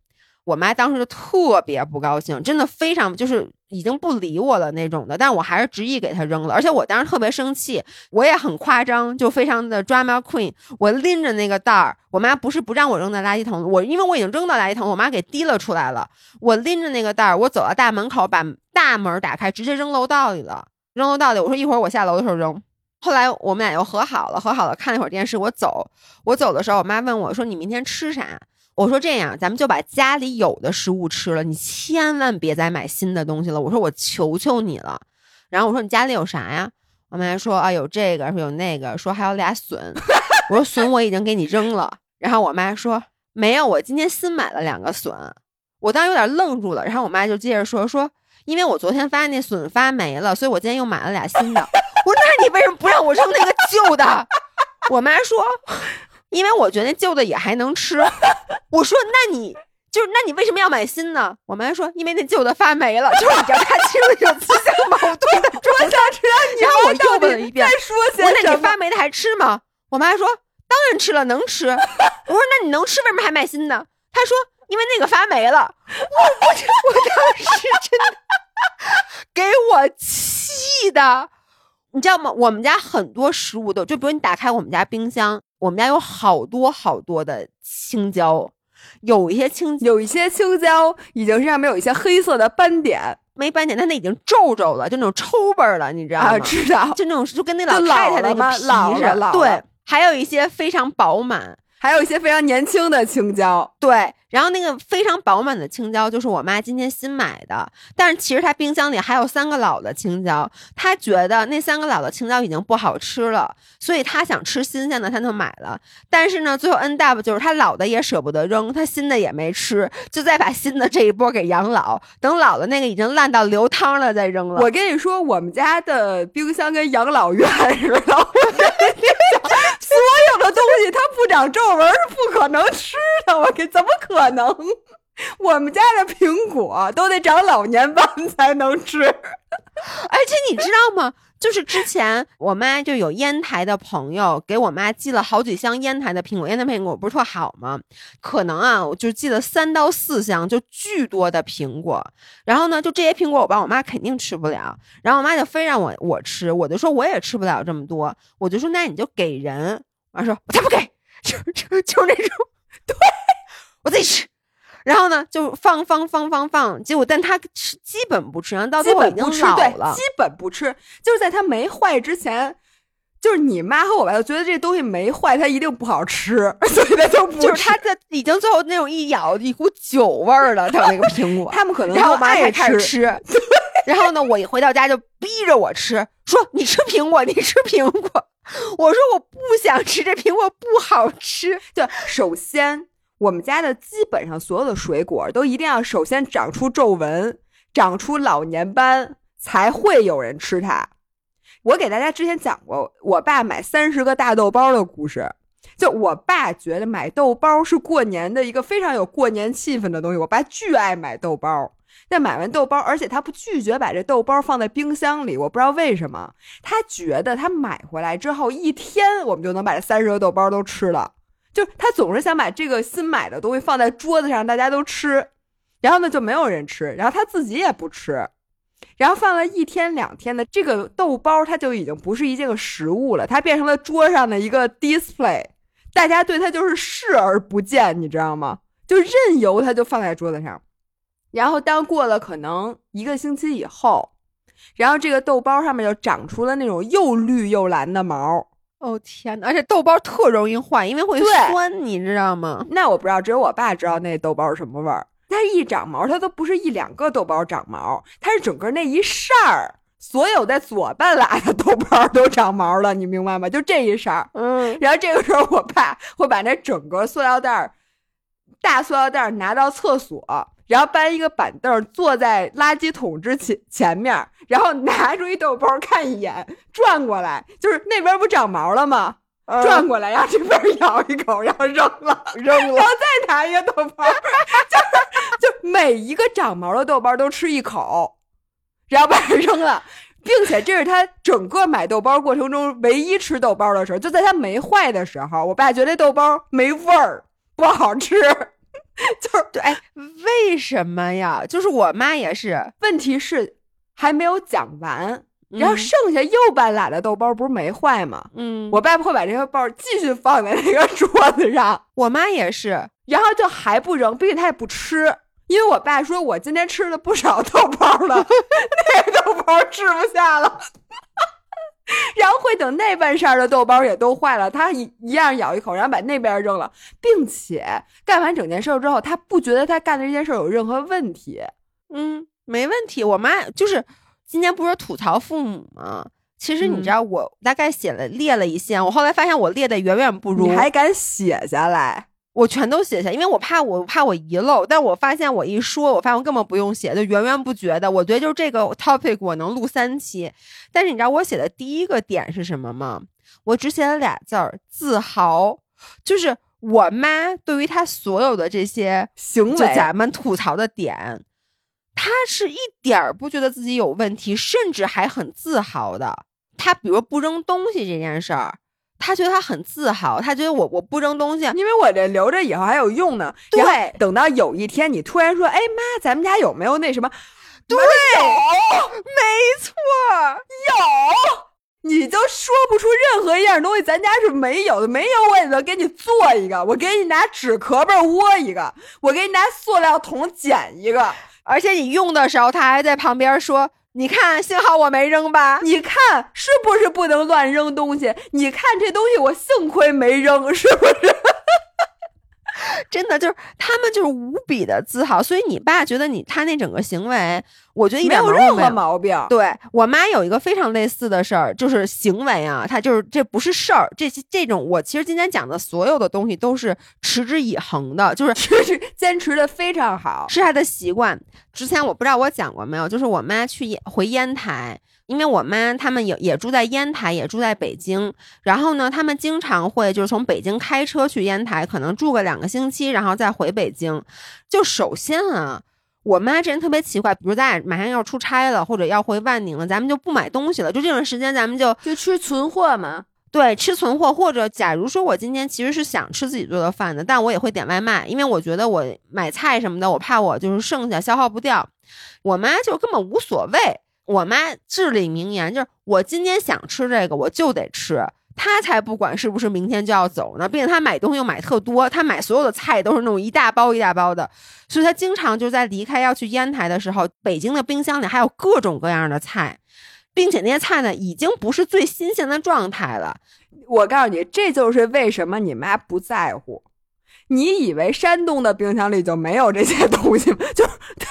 我妈当时就特别不高兴，真的非常就是已经不理我了那种的，但我还是执意给她扔了。而且我当时特别生气，我也很夸张，就非常的 drama queen。我拎着那个袋儿，我妈不是不让我扔在垃圾桶，我因为我已经扔到垃圾桶，我妈给提了出来了。我拎着那个袋儿，我走到大门口，把大门打开，直接扔楼道里了。扔楼道里，我说一会儿我下楼的时候扔。后来我们俩又和好了，和好了看了一会儿电视，我走。我走的时候，我妈问我说：“你明天吃啥？”我说这样，咱们就把家里有的食物吃了，你千万别再买新的东西了。我说我求求你了。然后我说你家里有啥呀？我妈说啊有这个，说有那个，说还有俩笋。我说笋我已经给你扔了。然后我妈说没有，我今天新买了两个笋。我当时有点愣住了。然后我妈就接着说说，因为我昨天发现那笋发霉了，所以我今天又买了俩新的。我说那你为什么不让我扔那个旧的？我妈说。因为我觉得那旧的也还能吃，我说那你就是那你为什么要买新呢？我妈说因为那旧的发霉了，就是你知道他其实有自相矛盾的。我想知道你让我又问了一遍，再说些那你发霉的还吃吗？我妈说当然吃了，能吃。我说那你能吃，为什么还买新的？她说因为那个发霉了。我我我当时真的给我气的，你知道吗？我们家很多食物都就比如你打开我们家冰箱。我们家有好多好多的青椒，有一些青有一些青椒已经身上面有一些黑色的斑点，没斑点，但那已经皱皱了，就那种抽味儿了，你知道吗？知道，就那种就跟那老太太那个皮似的。对，还有一些非常饱满，还有一些非常年轻的青椒，对。然后那个非常饱满的青椒就是我妈今天新买的，但是其实她冰箱里还有三个老的青椒，她觉得那三个老的青椒已经不好吃了，所以她想吃新鲜的，她就买了。但是呢，最后 end up 就是她老的也舍不得扔，她新的也没吃，就再把新的这一波给养老，等老的那个已经烂到流汤了再扔了。我跟你说，我们家的冰箱跟养老院似的。所有的东西它不长皱纹是不可能吃的，我给怎么可能？我们家的苹果都得长老年斑才能吃，而且你知道吗？就是之前我妈就有烟台的朋友给我妈寄了好几箱烟台的苹果，烟台苹果不是特好吗？可能啊，我就寄了三到四箱，就巨多的苹果。然后呢，就这些苹果，我爸我妈肯定吃不了。然后我妈就非让我我吃，我就说我也吃不了这么多，我就说那你就给人。我妈说我才不给，就就就是那种，对我自己吃。然后呢，就放放放放放，结果但他吃基本不吃，然后到最后已经老了，基本不吃。就是在他没坏之前，就是你妈和我爸都觉得这东西没坏，它一定不好吃，所以他就不。就是他在已经最后那种一咬一股酒味儿了，他那个苹果。他们可能然后我妈才开始吃。然后呢，我一回到家就逼着我吃，说你吃苹果，你吃苹果。我说我不想吃这苹果，不好吃。就，首先。我们家的基本上所有的水果都一定要首先长出皱纹、长出老年斑，才会有人吃它。我给大家之前讲过，我爸买三十个大豆包的故事。就我爸觉得买豆包是过年的一个非常有过年气氛的东西。我爸巨爱买豆包，但买完豆包，而且他不拒绝把这豆包放在冰箱里。我不知道为什么，他觉得他买回来之后一天，我们就能把这三十个豆包都吃了。就他总是想把这个新买的东西放在桌子上，大家都吃，然后呢就没有人吃，然后他自己也不吃，然后放了一天两天的这个豆包，它就已经不是一件个食物了，它变成了桌上的一个 display，大家对它就是视而不见，你知道吗？就任由它就放在桌子上，然后当过了可能一个星期以后，然后这个豆包上面就长出了那种又绿又蓝的毛。哦天哪！而且豆包特容易坏，因为会酸，你知道吗？那我不知道，只有我爸知道那豆包是什么味儿。它一长毛，它都不是一两个豆包长毛，它是整个那一扇儿，所有在左半拉的豆包都长毛了，你明白吗？就这一扇儿。嗯。然后这个时候，我爸会把那整个塑料袋儿、大塑料袋儿拿到厕所。然后搬一个板凳坐在垃圾桶之前前面，然后拿出一豆包看一眼，转过来就是那边不长毛了吗？转过来，然后这边咬一口，然后扔了，扔了，然后再拿一个豆包，就是就每一个长毛的豆包都吃一口，然后把它扔了，并且这是他整个买豆包过程中唯一吃豆包的时候，就在他没坏的时候，我爸觉得豆包没味儿，不好吃。就是对，哎，为什么呀？就是我妈也是。问题是还没有讲完，然后剩下又半拉的豆包不是没坏吗？嗯，我爸会把这个包继续放在那个 桌子上。我妈也是，然后就还不扔，并且她也不吃，因为我爸说我今天吃了不少豆包了，那个豆包吃不下了。然后会等那半扇的豆包也都坏了，他一一样咬一口，然后把那边扔了，并且干完整件事之后，他不觉得他干的这件事有任何问题。嗯，没问题。我妈就是今天不是吐槽父母吗？其实你知道，我大概写了列了一些，我后来发现我列的远远不如。你还敢写下来？我全都写下，因为我怕我怕我遗漏。但我发现我一说，我发现我根本不用写，就源源不绝的。我觉得就是这个 topic 我能录三期。但是你知道我写的第一个点是什么吗？我只写了俩字儿：自豪。就是我妈对于她所有的这些行为，就咱们吐槽的点，她是一点儿不觉得自己有问题，甚至还很自豪的。她比如不扔东西这件事儿。他觉得他很自豪，他觉得我我不扔东西，因为我这留着以后还有用呢。对，等到有一天你突然说：“哎妈，咱们家有没有那什么？”对，有，没错，有，你就说不出任何一样东西，咱家是没有的，没有我也能给你做一个，我给你拿纸壳儿窝一个，我给你拿塑料桶捡一个，而且你用的时候，他还在旁边说。你看，幸好我没扔吧？你看是不是不能乱扔东西？你看这东西，我幸亏没扔，是不是？真的就是他们就是无比的自豪，所以你爸觉得你他那整个行为，我觉得一点没有任何毛病。对我妈有一个非常类似的事儿，就是行为啊，她就是这不是事儿，这些这种我其实今天讲的所有的东西都是持之以恒的，就是就是坚持的非常好，是她的习惯。之前我不知道我讲过没有，就是我妈去回烟台。因为我妈他们也也住在烟台，也住在北京，然后呢，他们经常会就是从北京开车去烟台，可能住个两个星期，然后再回北京。就首先啊，我妈这人特别奇怪，比如咱俩马上要出差了，或者要回万宁了，咱们就不买东西了，就这段时间咱们就就吃存货嘛。对，吃存货，或者假如说我今天其实是想吃自己做的饭的，但我也会点外卖，因为我觉得我买菜什么的，我怕我就是剩下消耗不掉。我妈就根本无所谓。我妈至理名言，就是我今天想吃这个，我就得吃。他才不管是不是明天就要走呢，并且他买东西又买特多，他买所有的菜都是那种一大包一大包的，所以他经常就在离开要去烟台的时候，北京的冰箱里还有各种各样的菜，并且那些菜呢已经不是最新鲜的状态了。我告诉你，这就是为什么你妈不在乎。你以为山东的冰箱里就没有这些东西吗？就她。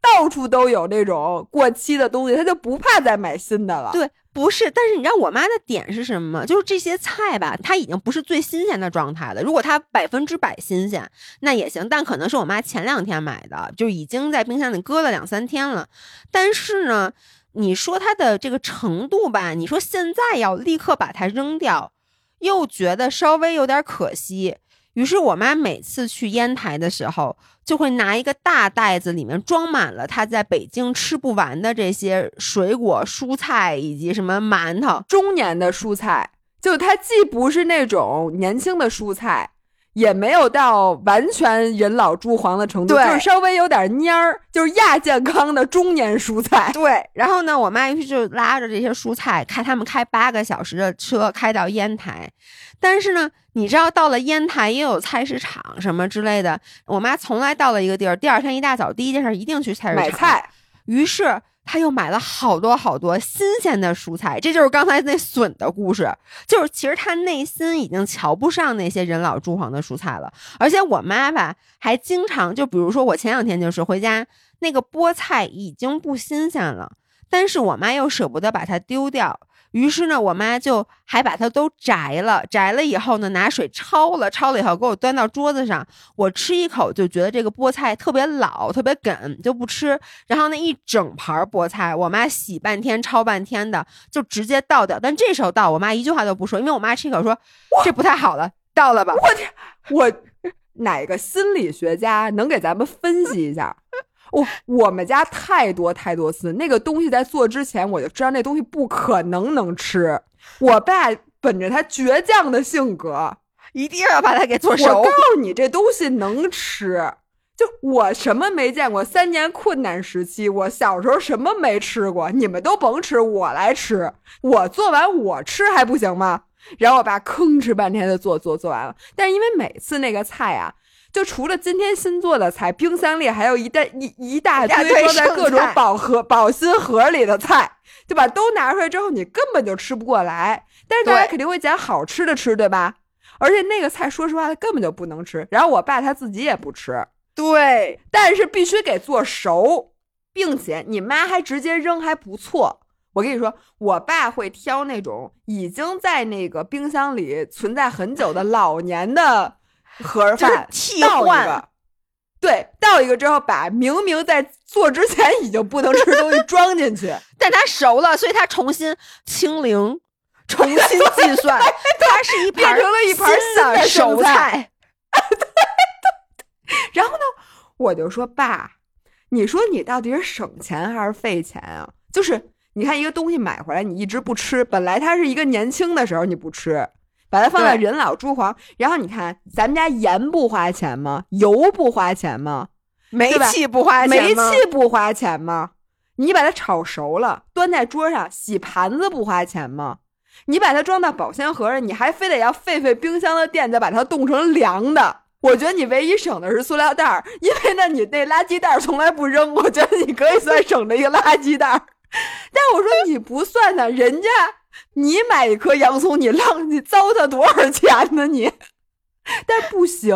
到处都有那种过期的东西，他就不怕再买新的了。对，不是，但是你知道我妈的点是什么吗？就是这些菜吧，它已经不是最新鲜的状态了。如果它百分之百新鲜，那也行，但可能是我妈前两天买的，就已经在冰箱里搁了两三天了。但是呢，你说它的这个程度吧，你说现在要立刻把它扔掉，又觉得稍微有点可惜。于是我妈每次去烟台的时候，就会拿一个大袋子，里面装满了她在北京吃不完的这些水果、蔬菜以及什么馒头。中年的蔬菜，就它既不是那种年轻的蔬菜。也没有到完全人老珠黄的程度，就是稍微有点蔫儿，就是亚健康的中年蔬菜。对，然后呢，我妈于是就拉着这些蔬菜，开他们开八个小时的车开到烟台。但是呢，你知道到了烟台也有菜市场什么之类的。我妈从来到了一个地儿，第二天一大早第一件事一定去菜市场买菜。于是。她又买了好多好多新鲜的蔬菜，这就是刚才那笋的故事。就是其实她内心已经瞧不上那些人老珠黄的蔬菜了。而且我妈吧，还经常就比如说我前两天就是回家，那个菠菜已经不新鲜了，但是我妈又舍不得把它丢掉。于是呢，我妈就还把它都摘了，摘了以后呢，拿水焯了，焯了以后给我端到桌子上。我吃一口就觉得这个菠菜特别老，特别梗，就不吃。然后那一整盘菠菜，我妈洗半天、焯半天的，就直接倒掉。但这时候倒，我妈一句话都不说，因为我妈吃一口说这不太好了，倒了吧。我天，我哪个心理学家能给咱们分析一下？我我们家太多太多次，那个东西在做之前我就知道那东西不可能能吃。我爸本着他倔强的性格，一定要把它给做熟。我告诉你，这东西能吃。就我什么没见过，三年困难时期，我小时候什么没吃过，你们都甭吃，我来吃。我做完我吃还不行吗？然后我爸吭哧半天的做做做完了，但是因为每次那个菜啊。就除了今天新做的菜，冰箱里还有一袋一一大堆装在各种保盒保鲜盒里的菜，对吧？都拿出来之后，你根本就吃不过来。但是大家肯定会捡好吃的吃，对吧？而且那个菜，说实话，它根本就不能吃。然后我爸他自己也不吃，对。但是必须给做熟，并且你妈还直接扔，还不错。我跟你说，我爸会挑那种已经在那个冰箱里存在很久的老年的。盒饭倒一个，对，倒一个之后，把明明在做之前已经不能吃的东西装进去，但它熟了，所以它重新清零，重新计算，它是一盘变成了一盘新的熟菜。然后呢，我就说爸，你说你到底是省钱还是费钱啊？就是你看一个东西买回来，你一直不吃，本来它是一个年轻的时候你不吃。把它放在人老珠黄，然后你看，咱们家盐不花钱吗？油不花钱吗？煤气不花钱吗煤气不花钱吗？你把它炒熟了，端在桌上，洗盘子不花钱吗？你把它装到保鲜盒里，你还非得要费费冰箱的电，再把它冻成凉的。我觉得你唯一省的是塑料袋儿，因为那，你那垃圾袋儿从来不扔，我觉得你可以算省了一个垃圾袋儿。但我说你不算呢，人家。你买一颗洋葱，你浪你糟蹋多少钱呢？你，但不行，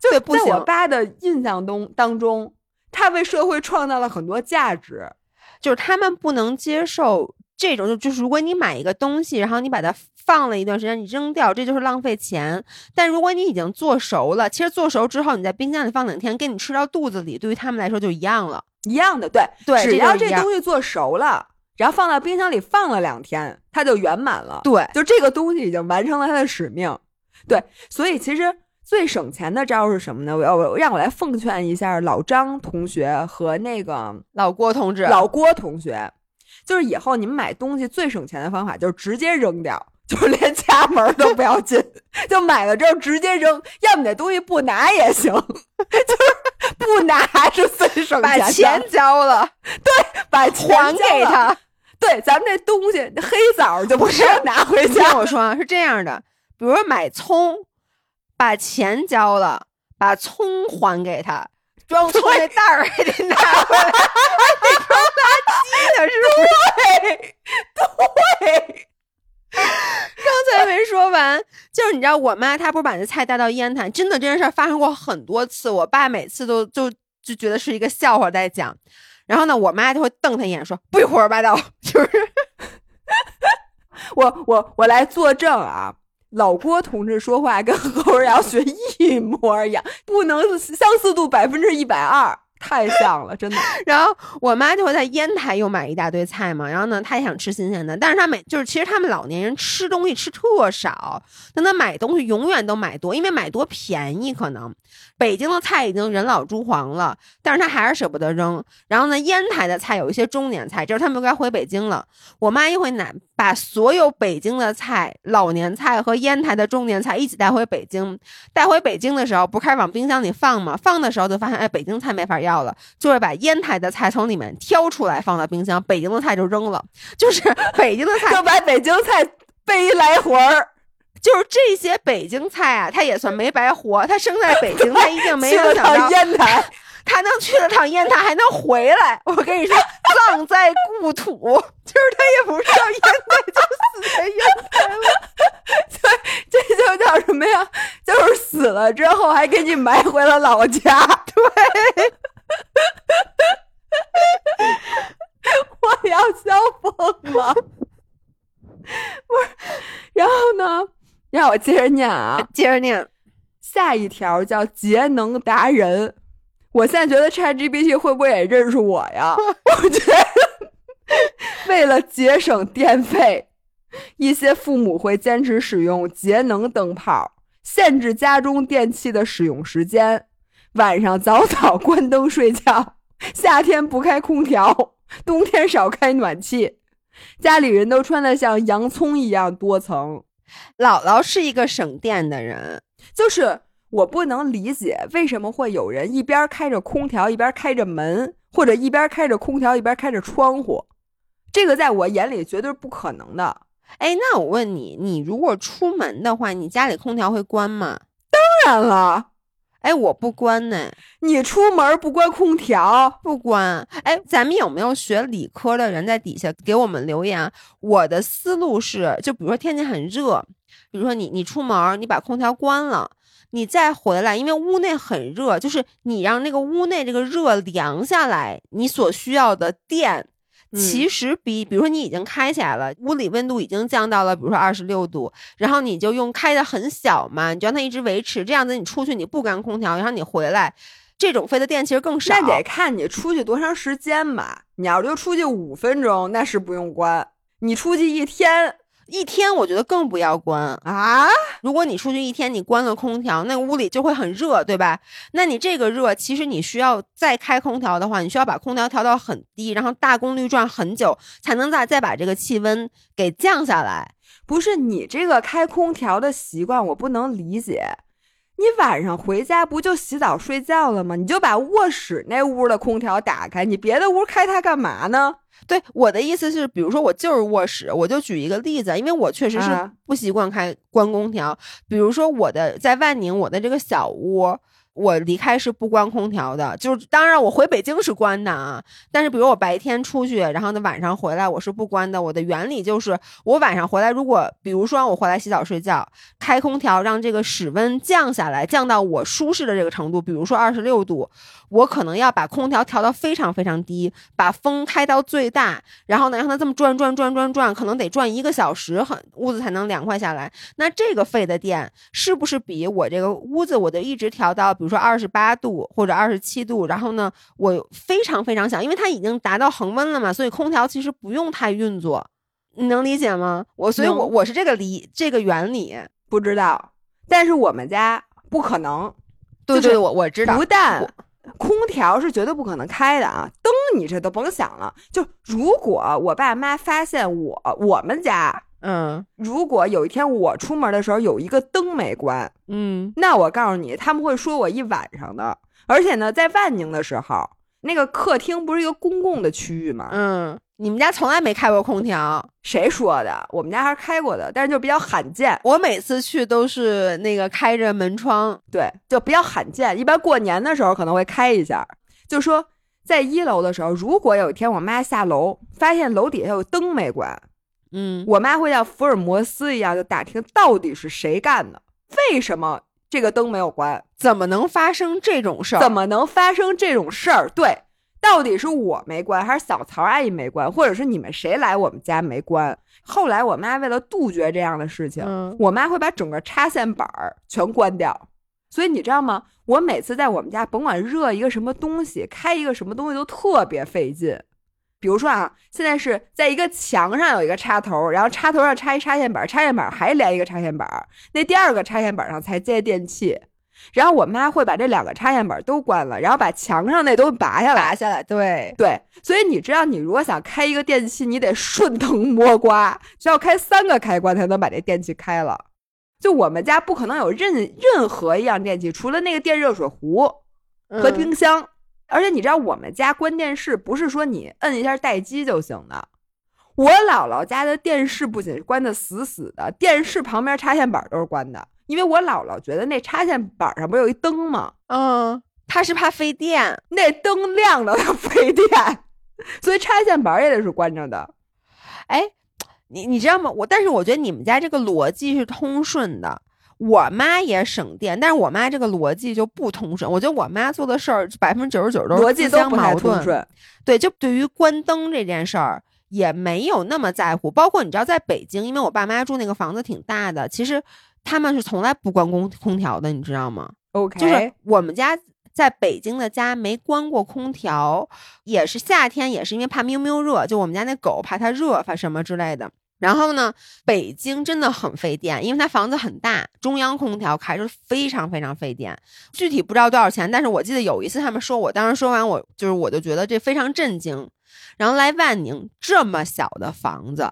就。在我爸的印象中当中，他为社会创造了很多价值，就是他们不能接受这种，就就是如果你买一个东西，然后你把它放了一段时间，你扔掉，这就是浪费钱。但如果你已经做熟了，其实做熟之后，你在冰箱里放两天，跟你吃到肚子里，对于他们来说就一样了。一样的，对对，只要这东西做熟了，然后放到冰箱里放了两天，它就圆满了。对，就这个东西已经完成了它的使命。对，所以其实最省钱的招是什么呢？我要我让我来奉劝一下老张同学和那个老郭同志，老郭同学，就是以后你们买东西最省钱的方法就是直接扔掉。就是连家门都不要进，就买了之后直接扔，要么那东西不拿也行，就是不拿是最省把钱的。钱交了，对把钱还。给他。对，咱们这东西黑枣就不是拿回听家。我说啊，是这样的，比如说买葱，把钱交了，把葱还给他，装葱那袋儿还得拿回来，还得装垃圾呢，是不是？对对，刚才没说完，就是你知道，我妈她不是把那菜带到烟台，真的这件事儿发生过很多次，我爸每次都就就觉得是一个笑话在讲。然后呢，我妈就会瞪他一眼说：“不许胡说八道。”就是我我我来作证啊！老郭同志说话跟 何文瑶学一模一样，不能相似度百分之一百二，太像了，真的。然后我妈就会在烟台又买一大堆菜嘛，然后呢，她也想吃新鲜的，但是她每就是其实他们老年人吃东西吃特少，但她买东西永远都买多，因为买多便宜。可能北京的菜已经人老珠黄了，但是她还是舍不得扔。然后呢，烟台的菜有一些中年菜，就是他们该回北京了。我妈一会拿把所有北京的菜、老年菜和烟台的中年菜一起带回北京。带回北京的时候，不开始往冰箱里放吗？放的时候就发现，哎，北京菜没法要了，就会把烟台的菜从里面挑出来放到冰箱，北京的菜就扔了。就是 北京的菜就把北京菜背来回儿，就是这些北京菜啊，它也算没白活。它生在北京，它一定没有想到烟台，他能去了趟烟台，还能回来。我跟你说，葬在故土，就是他也不是到烟台，就死在烟台了。这就叫什么呀？就是死了之后还给你埋回了老家。对，我要笑疯了。不是，然后呢？让我接着念啊。接着念，下一条叫节能达人。我现在觉得 ChatGPT 会不会也认识我呀？我觉得为了节省电费，一些父母会坚持使用节能灯泡，限制家中电器的使用时间，晚上早早关灯睡觉，夏天不开空调，冬天少开暖气。家里人都穿的像洋葱一样多层，姥姥是一个省电的人，就是我不能理解为什么会有人一边开着空调一边开着门，或者一边开着空调一边开着窗户，这个在我眼里绝对是不可能的。哎，那我问你，你如果出门的话，你家里空调会关吗？当然了，哎，我不关呢，你出门不关空调，不关。哎，咱们有没有学理科的人在底下给我们留言啊？我的思路是，就比如说天气很热，比如说你你出门，你把空调关了。你再回来，因为屋内很热，就是你让那个屋内这个热凉下来，你所需要的电，嗯其实比，比如说你已经开起来了，屋里温度已经降到了，比如说二十六度，然后你就用开的很小嘛，你就让它一直维持，这样子你出去你不关空调，然后你回来，这种费的电其实更少。那得看你出去多长时间吧。你要就出去五分钟，那是不用关。你出去一天一天我觉得更不要关。啊，如果你出去一天，你关了空调，那个屋里就会很热，对吧？那你这个热，其实你需要再开空调的话，你需要把空调调到很低，然后大功率转很久，才能再再把这个气温给降下来。不是你这个开空调的习惯，我不能理解。你晚上回家不就洗澡睡觉了吗？你就把卧室那屋的空调打开，你别的屋开它干嘛呢？对我的意思是，比如说我就是卧室，我就举一个例子，因为我确实是啊不习惯开关空调。比如说我的在万宁，我的这个小屋，我离开是不关空调的，就是当然我回北京是关的啊。但是比如我白天出去，然后呢晚上回来我是不关的。我的原理就是我晚上回来，如果比如说我回来洗澡睡觉，开空调让这个室温降下来，降到我舒适的这个程度，比如说二十六度，我可能要把空调调到非常非常低，把风开到最大，然后呢让它这么转转转转转，可能得转一个小时，很屋子才能凉快下来。那这个费的电是不是比我这个屋子我就一直调到如说二十八度或者二十七度，然后呢我非常非常想，因为它已经达到恒温了嘛，所以空调其实不用太运作，你能理解吗？我所以，我我是这个理这个原理不知道，但是我们家不可能，对对，我我知道，不但空调是绝对不可能开的啊，灯你这都甭想了。就如果我爸妈发现我我们家。嗯，如果有一天我出门的时候有一个灯没关，嗯，那我告诉你，他们会说我一晚上的。而且呢，在万宁的时候，那个客厅不是一个公共的区域吗？嗯，你们家从来没开过空调？谁说的？我们家还是开过的，但是就比较罕见。我每次去都是那个开着门窗，对，就比较罕见。一般过年的时候可能会开一下。就说在一楼的时候，如果有一天我妈下楼发现楼底下有灯没关。嗯，我妈会像福尔摩斯一样，就打听到底是谁干的，为什么这个灯没有关，怎么能发生这种事儿？怎么能发生这种事儿？对，到底是我没关，还是小曹阿姨没关，或者是你们谁来我们家没关？后来我妈为了杜绝这样的事情，我妈会把整个插线板儿全关掉。所以你知道吗？我每次在我们家，甭管热一个什么东西，开一个什么东西，都特别费劲。比如说啊，现在是在一个墙上有一个插头，然后插头上插一插线板，插线板还连一个插线板，那第二个插线板上才接电器。然后我妈会把这两个插线板都关了，然后把墙上那都拔下来，拔下来。对对，所以你知道，你如果想开一个电器，你得顺藤摸瓜，需要开三个开关才能把这电器开了。就我们家不可能有任任何一样电器，除了那个电热水壶和冰箱。而且你知道，我们家关电视不是说你摁一下待机就行的。我姥姥家的电视不仅关的死死的，电视旁边插线板都是关的，因为我姥姥觉得那插线板上不有一灯吗？嗯，她是怕费电，那灯亮了它费电，所以插线板也得是关着的。哎，你你知道吗？我但是我觉得你们家这个逻辑是通顺的。我妈也省电，但是我妈这个逻辑就不通顺。我觉得我妈做的事儿百分之九十九都逻辑都不太通顺。对，就对于关灯这件事儿也没有那么在乎。包括你知道，在北京，因为我爸妈住那个房子挺大的，其实他们是从来不关空空调的，你知道吗？OK，就是我们家在北京的家没关过空调，也是夏天，也是因为怕喵喵热，就我们家那狗怕它热，怕什么之类的。然后呢，北京真的很费电，因为它房子很大，中央空调开着非常非常费电。具体不知道多少钱，但是我记得有一次他们说，我当时说完，我就是我就觉得这非常震惊。然后来万宁这么小的房子，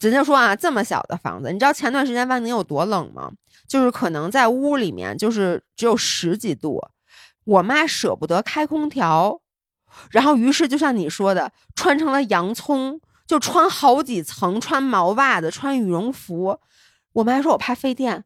咱就说啊，这么小的房子，你知道前段时间万宁有多冷吗？就是可能在屋里面就是只有十几度，我妈舍不得开空调，然后于是就像你说的，穿成了洋葱。就穿好几层，穿毛袜子，穿羽绒服。我妈说我怕费电，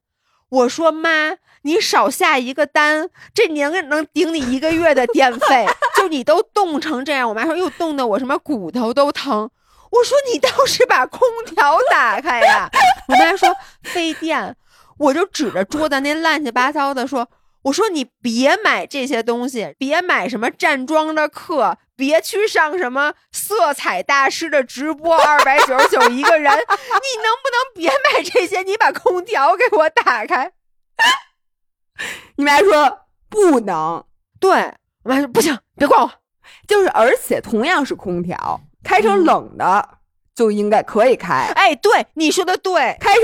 我说妈，你少下一个单，这能能顶你一个月的电费。就你都冻成这样，我妈说又冻得我什么骨头都疼。我说你倒是把空调打开呀。我妈说费电，我就指着桌子那乱七八糟的说。我说你别买这些东西，别买什么站桩的课，别去上什么色彩大师的直播，二百九十九一个人。你能不能别买这些？你把空调给我打开。你妈说不能，对我妈说不行，别管我。就是而且同样是空调，开成冷的就应该可以开。哎，对你说的对，开成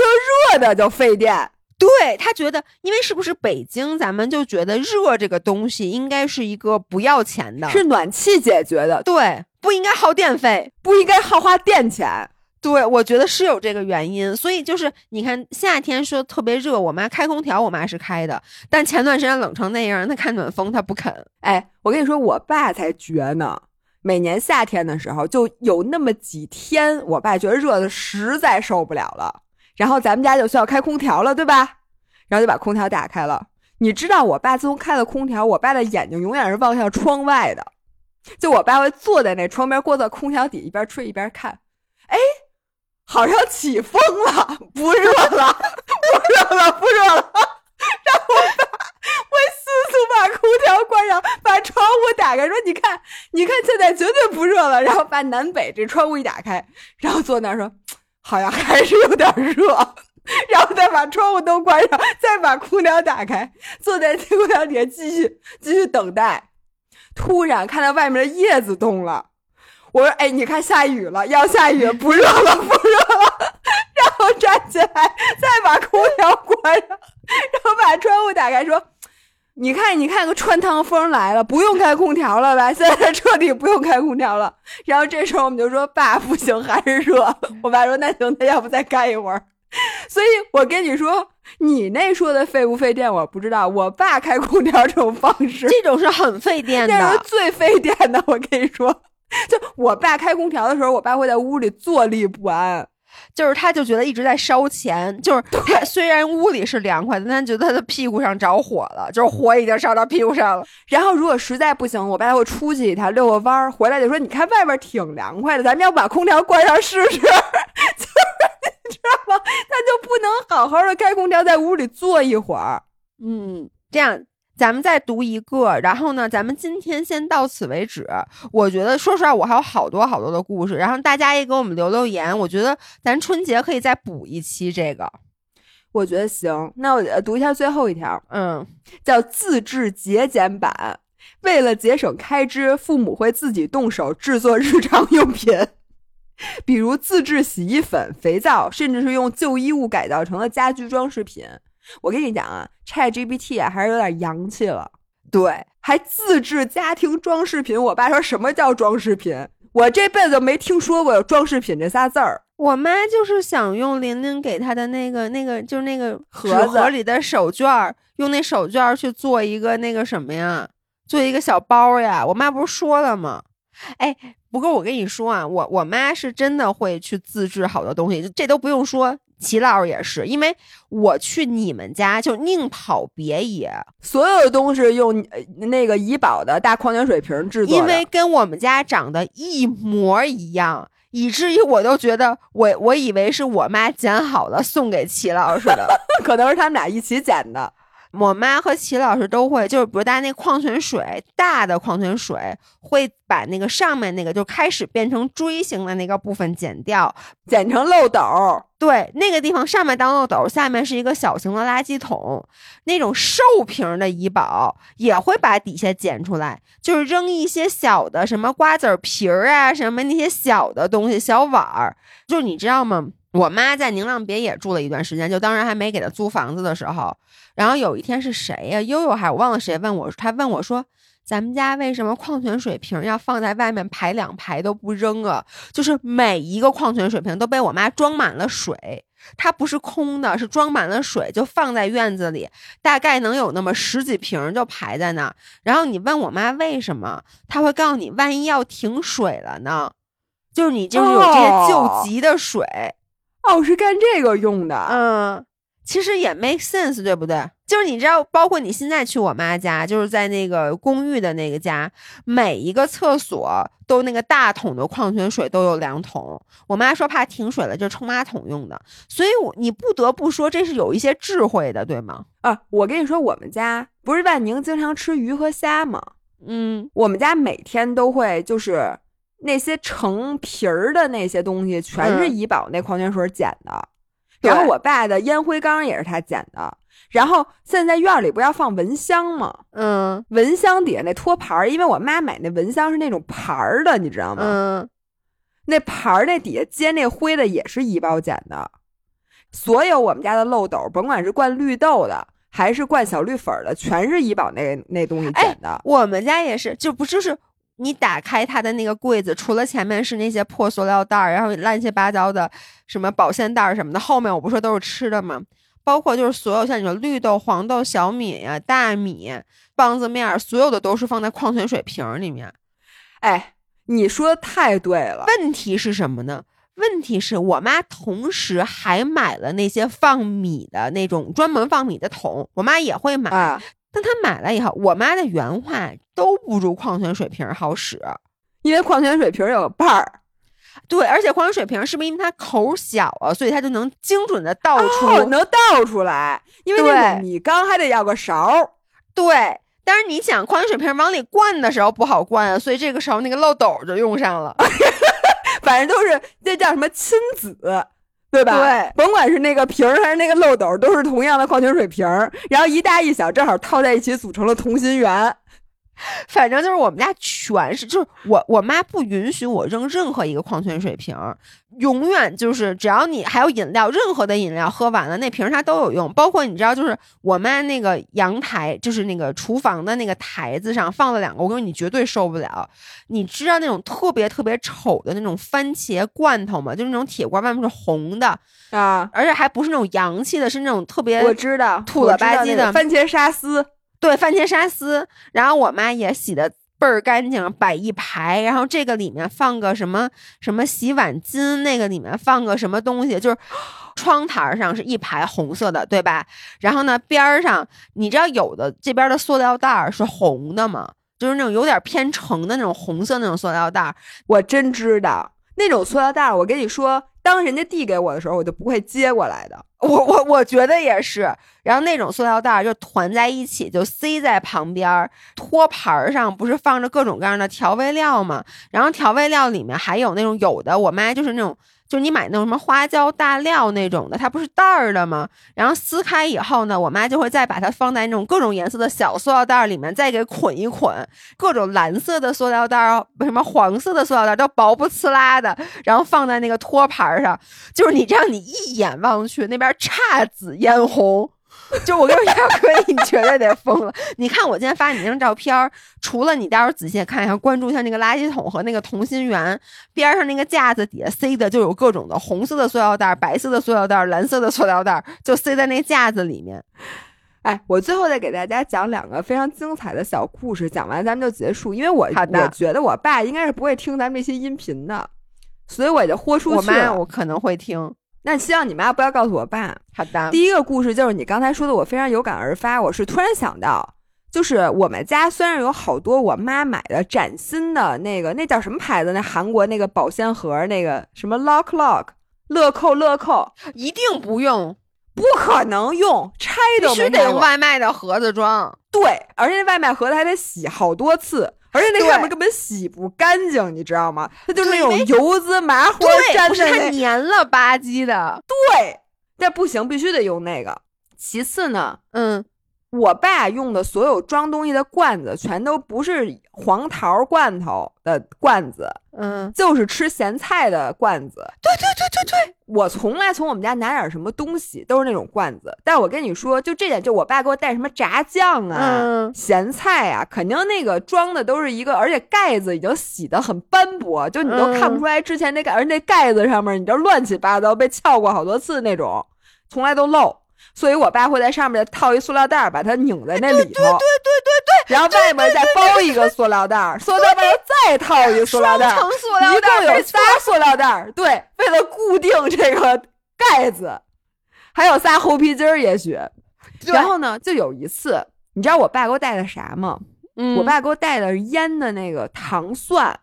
热的就费电。对他觉得，因为是不是北京，咱们就觉得热这个东西应该是一个不要钱的，是暖气解决的，对，不应该耗电费，不应该耗花电钱。对，我觉得是有这个原因，所以就是你看夏天说特别热，我妈开空调，我妈是开的，但前段时间冷成那样，她开暖风她不肯。哎，我跟你说，我爸才绝呢，每年夏天的时候就有那么几天，我爸觉得热的实在受不了了。然后咱们家就需要开空调了，对吧？然后就把空调打开了，你知道我爸自从开了空调，我爸的眼睛永远是望向窗外的。就我爸会坐在那窗边，过到空调底，一边吹一边看。哎，好像起风了，不热了，不热了，不热了。然后我爸会迅速把空调关上，把窗户打开，说：“你看，你看，现在绝对不热了。”然后把南北这窗户一打开，然后坐那儿说：“好像还是有点热。”然后再把窗户都关上，再把空调打开，坐在空调底下继续继续等待。突然看到外面的叶子动了，我说：“哎，你看下雨了，要下雨，不热了，不热了。”然后站起来，再把空调关上，然后把窗户打开，说：“你看，你看，个穿堂风来了，不用开空调了吧？现在彻底不用开空调了。”然后这时候我们就说：“爸，不行，还是热。”我爸说：“那行，那要不再开一会儿。”所以我跟你说，你那说的费不费电我不知道。我爸开空调这种方式，这种是很费电的，那是最费电的。我跟你说，就我爸开空调的时候，我爸会在屋里坐立不安，就是他就觉得一直在烧钱。就是他虽然屋里是凉快的，但觉得他的屁股上着火了，就是火已经烧到屁股上了。然后如果实在不行，我爸会出去一趟遛个弯儿，回来就说：“你看外边挺凉快的，咱们要把空调关上试试。”你知道吗？他就不能好好的开空调，在屋里坐一会儿。嗯，这样咱们再读一个，然后呢，咱们今天先到此为止。我觉得，说实话，我还有好多好多的故事。然后大家也给我们留留言，我觉得咱春节可以再补一期这个。我觉得行。那我读一下最后一条，嗯，叫自制节俭版。为了节省开支，父母会自己动手制作日常用品。比如自制洗衣粉、肥皂，甚至是用旧衣物改造成了家居装饰品。我跟你讲啊，ChatGPT 啊，还是有点洋气了。对，还自制家庭装饰品。我爸说什么叫装饰品？我这辈子没听说过有装饰品这仨字儿。我妈就是想用玲玲给她的那个、那个，就是那个盒子里的手绢，用那手绢去做一个那个什么呀？做一个小包呀。我妈不是说了吗？哎。不过我跟你说啊，我我妈是真的会去自制好多东西，这都不用说。齐老师也是，因为我去你们家就宁跑别野，所有的东西用那个怡宝的大矿泉水瓶制作，因为跟我们家长得一模一样，以至于我都觉得我我以为是我妈捡好了送给齐老师的，可能是他们俩一起捡的。我妈和齐老师都会，就是比如大家那矿泉水，大的矿泉水会把那个上面那个就开始变成锥形的那个部分剪掉，剪成漏斗。对，那个地方上面当漏斗，下面是一个小型的垃圾桶。那种瘦瓶的怡宝也会把底下剪出来，就是扔一些小的什么瓜子皮儿啊，什么那些小的东西，小碗儿。就是你知道吗？我妈在宁浪别野住了一段时间，就当时还没给她租房子的时候。然后有一天是谁呀？悠悠还我忘了谁问我，他问我说：“咱们家为什么矿泉水瓶要放在外面排两排都不扔啊？就是每一个矿泉水瓶都被我妈装满了水，它不是空的，是装满了水，就放在院子里，大概能有那么十几瓶就排在那。然后你问我妈为什么，她会告诉你，万一要停水了呢？就是你就是有这些救急的水。”哦，是干这个用的，嗯，其实也 make sense，对不对？就是你知道，包括你现在去我妈家，就是在那个公寓的那个家，每一个厕所都那个大桶的矿泉水都有两桶。我妈说怕停水了，就冲马桶用的。所以，我你不得不说这是有一些智慧的，对吗？啊，我跟你说，我们家不是万宁经常吃鱼和虾吗？嗯，我们家每天都会就是。那些成皮儿的那些东西，全是怡宝那矿泉水捡的。然后我爸的烟灰缸也是他捡的。然后现在院里不要放蚊香吗？嗯，蚊香底下那托盘儿，因为我妈买那蚊香是那种盘儿的，你知道吗？嗯，那盘儿那底下接那灰的也是怡宝捡的。所有我们家的漏斗，甭管是灌绿豆的还是灌小绿粉的，全是怡宝那那东西捡的。我们家也是，就不就是。你打开它的那个柜子，除了前面是那些破塑料袋儿，然后乱七八糟的什么保鲜袋儿什么的，后面我不说都是吃的吗？包括就是所有像你说绿豆、黄豆、小米呀、大米、棒子面，所有的都是放在矿泉水瓶里面。哎，你说的太对了。问题是什么呢？问题是我妈同时还买了那些放米的那种专门放米的桶，我妈也会买。但他买了以后，我妈的原话都不如矿泉水瓶好使，因为矿泉水瓶有把儿。对，而且矿泉水瓶是不是因为它口小啊，所以它就能精准的倒出，能倒出来？因为那个米缸还得要个勺。对，但是你想，矿泉水瓶往里灌的时候不好灌啊，所以这个时候那个漏斗就用上了。反正都是那叫什么亲子，对吧？对，甭管是那个瓶儿还是那个漏斗，都是同样的矿泉水瓶儿，然后一大一小正好套在一起，组成了同心圆。反正就是我们家全是，就是我我妈不允许我扔任何一个矿泉水瓶，永远就是只要你还有饮料，任何的饮料喝完了那瓶它都有用。包括你知道，就是我妈那个阳台，就是那个厨房的那个台子上放了两个，我跟你说你绝对受不了。你知道那种特别特别丑的那种番茄罐头吗？就是那种铁罐，外面是红的啊，而且还不是那种洋气的，是那种特别我知道土了吧唧的番茄沙司。对，番茄沙司，然后我妈也洗的倍儿干净，摆一排，然后这个里面放个什么什么洗碗巾，那个里面放个什么东西，就是 窗台上是一排红色的，对吧？然后呢，边上你知道有的这边的塑料袋是红的吗？就是那种有点偏橙的那种红色那种塑料袋，我真知道那种塑料袋，我跟你说。当人家递给我的时候，我就不会接过来的。我我我觉得也是。然后那种塑料袋就团在一起，就塞在旁边托盘上，不是放着各种各样的调味料吗？然后调味料里面还有那种有的，我妈就是那种。就你买那种什么花椒大料那种的，它不是袋儿的吗？然后撕开以后呢，我妈就会再把它放在那种各种颜色的小塑料袋里面，再给捆一捆。各种蓝色的塑料袋儿，什么黄色的塑料袋儿都薄不呲啦的，然后放在那个托盘上，就是你这样你一眼望去，那边姹紫嫣红。就我跟你说，可以，你绝对得疯了。你看我今天发你那张照片，除了你待会儿仔细看一下，关注一下那个垃圾桶和那个同心圆边上那个架子底下塞的就有各种的红色的塑料袋、白色的塑料袋、蓝色的塑料袋，就塞在那架子里面。哎，我最后再给大家讲两个非常精彩的小故事，讲完咱们就结束。因为我我觉得我爸应该是不会听咱们这些音频的，所以我就豁出去。我妈我可能会听。那希望你妈不要告诉我爸。好的。第一个故事就是你刚才说的，我非常有感而发。我是突然想到，就是我们家虽然有好多我妈买的崭新的那个，那叫什么牌子？那韩国那个保鲜盒，那个什么 Lock Lock，乐扣乐扣，一定不用，不可能用，拆都必须得用外卖的盒子装。对，而且那外卖盒子还得洗好多次。而且那上面根本洗不干净，你知道吗？它就是那种油渍麻花粘的，它黏了吧唧的。对，但不行，必须得用那个。其次呢，嗯。我爸用的所有装东西的罐子，全都不是黄桃罐头的罐子，嗯，就是吃咸菜的罐子。对对对对对，我从来从我们家拿点什么东西都是那种罐子。但是我跟你说，就这点，就我爸给我带什么炸酱啊、咸菜啊，肯定那个装的都是一个，而且盖子已经洗的很斑驳，就你都看不出来之前那盖，而那盖子上面你知道乱七八糟被撬过好多次那种，从来都漏。所以，我爸会在上面套一塑料袋，把它拧在那里头。对对对对对对。然后外面再包一个塑料袋，塑料袋再套一个塑料袋，双层塑料袋，一共有仨塑料袋。对，为了固定这个盖子，还有仨猴皮筋儿，也许。然后呢，就有一次，你知道我爸给我带的啥吗？嗯。我爸给我带的腌的那个糖蒜，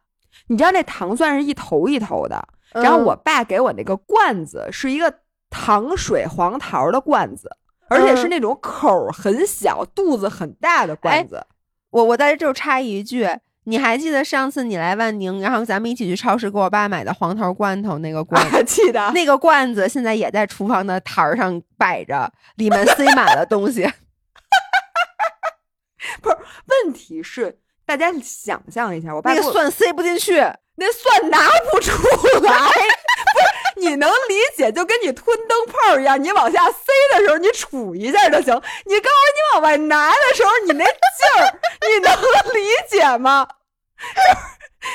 你知道那糖蒜是一头一头的，然后我爸给我那个罐子是一个。糖水黄桃的罐子，而且是那种口很小、肚子很大的罐子。我我在这就插一句，你还记得上次你来万宁，然后咱们一起去超市给我爸买的黄桃罐头那个罐子？记得 那个罐子现在也在厨房的台儿上摆着，里面塞满了东西。不是，问题是大家想象一下，我爸那个蒜塞不进去，那蒜拿不出来。你能理解，就跟你吞灯泡一样，你往下塞的时候，你杵一下就行。你告诉你往外拿的时候，你那劲儿，你能理解吗？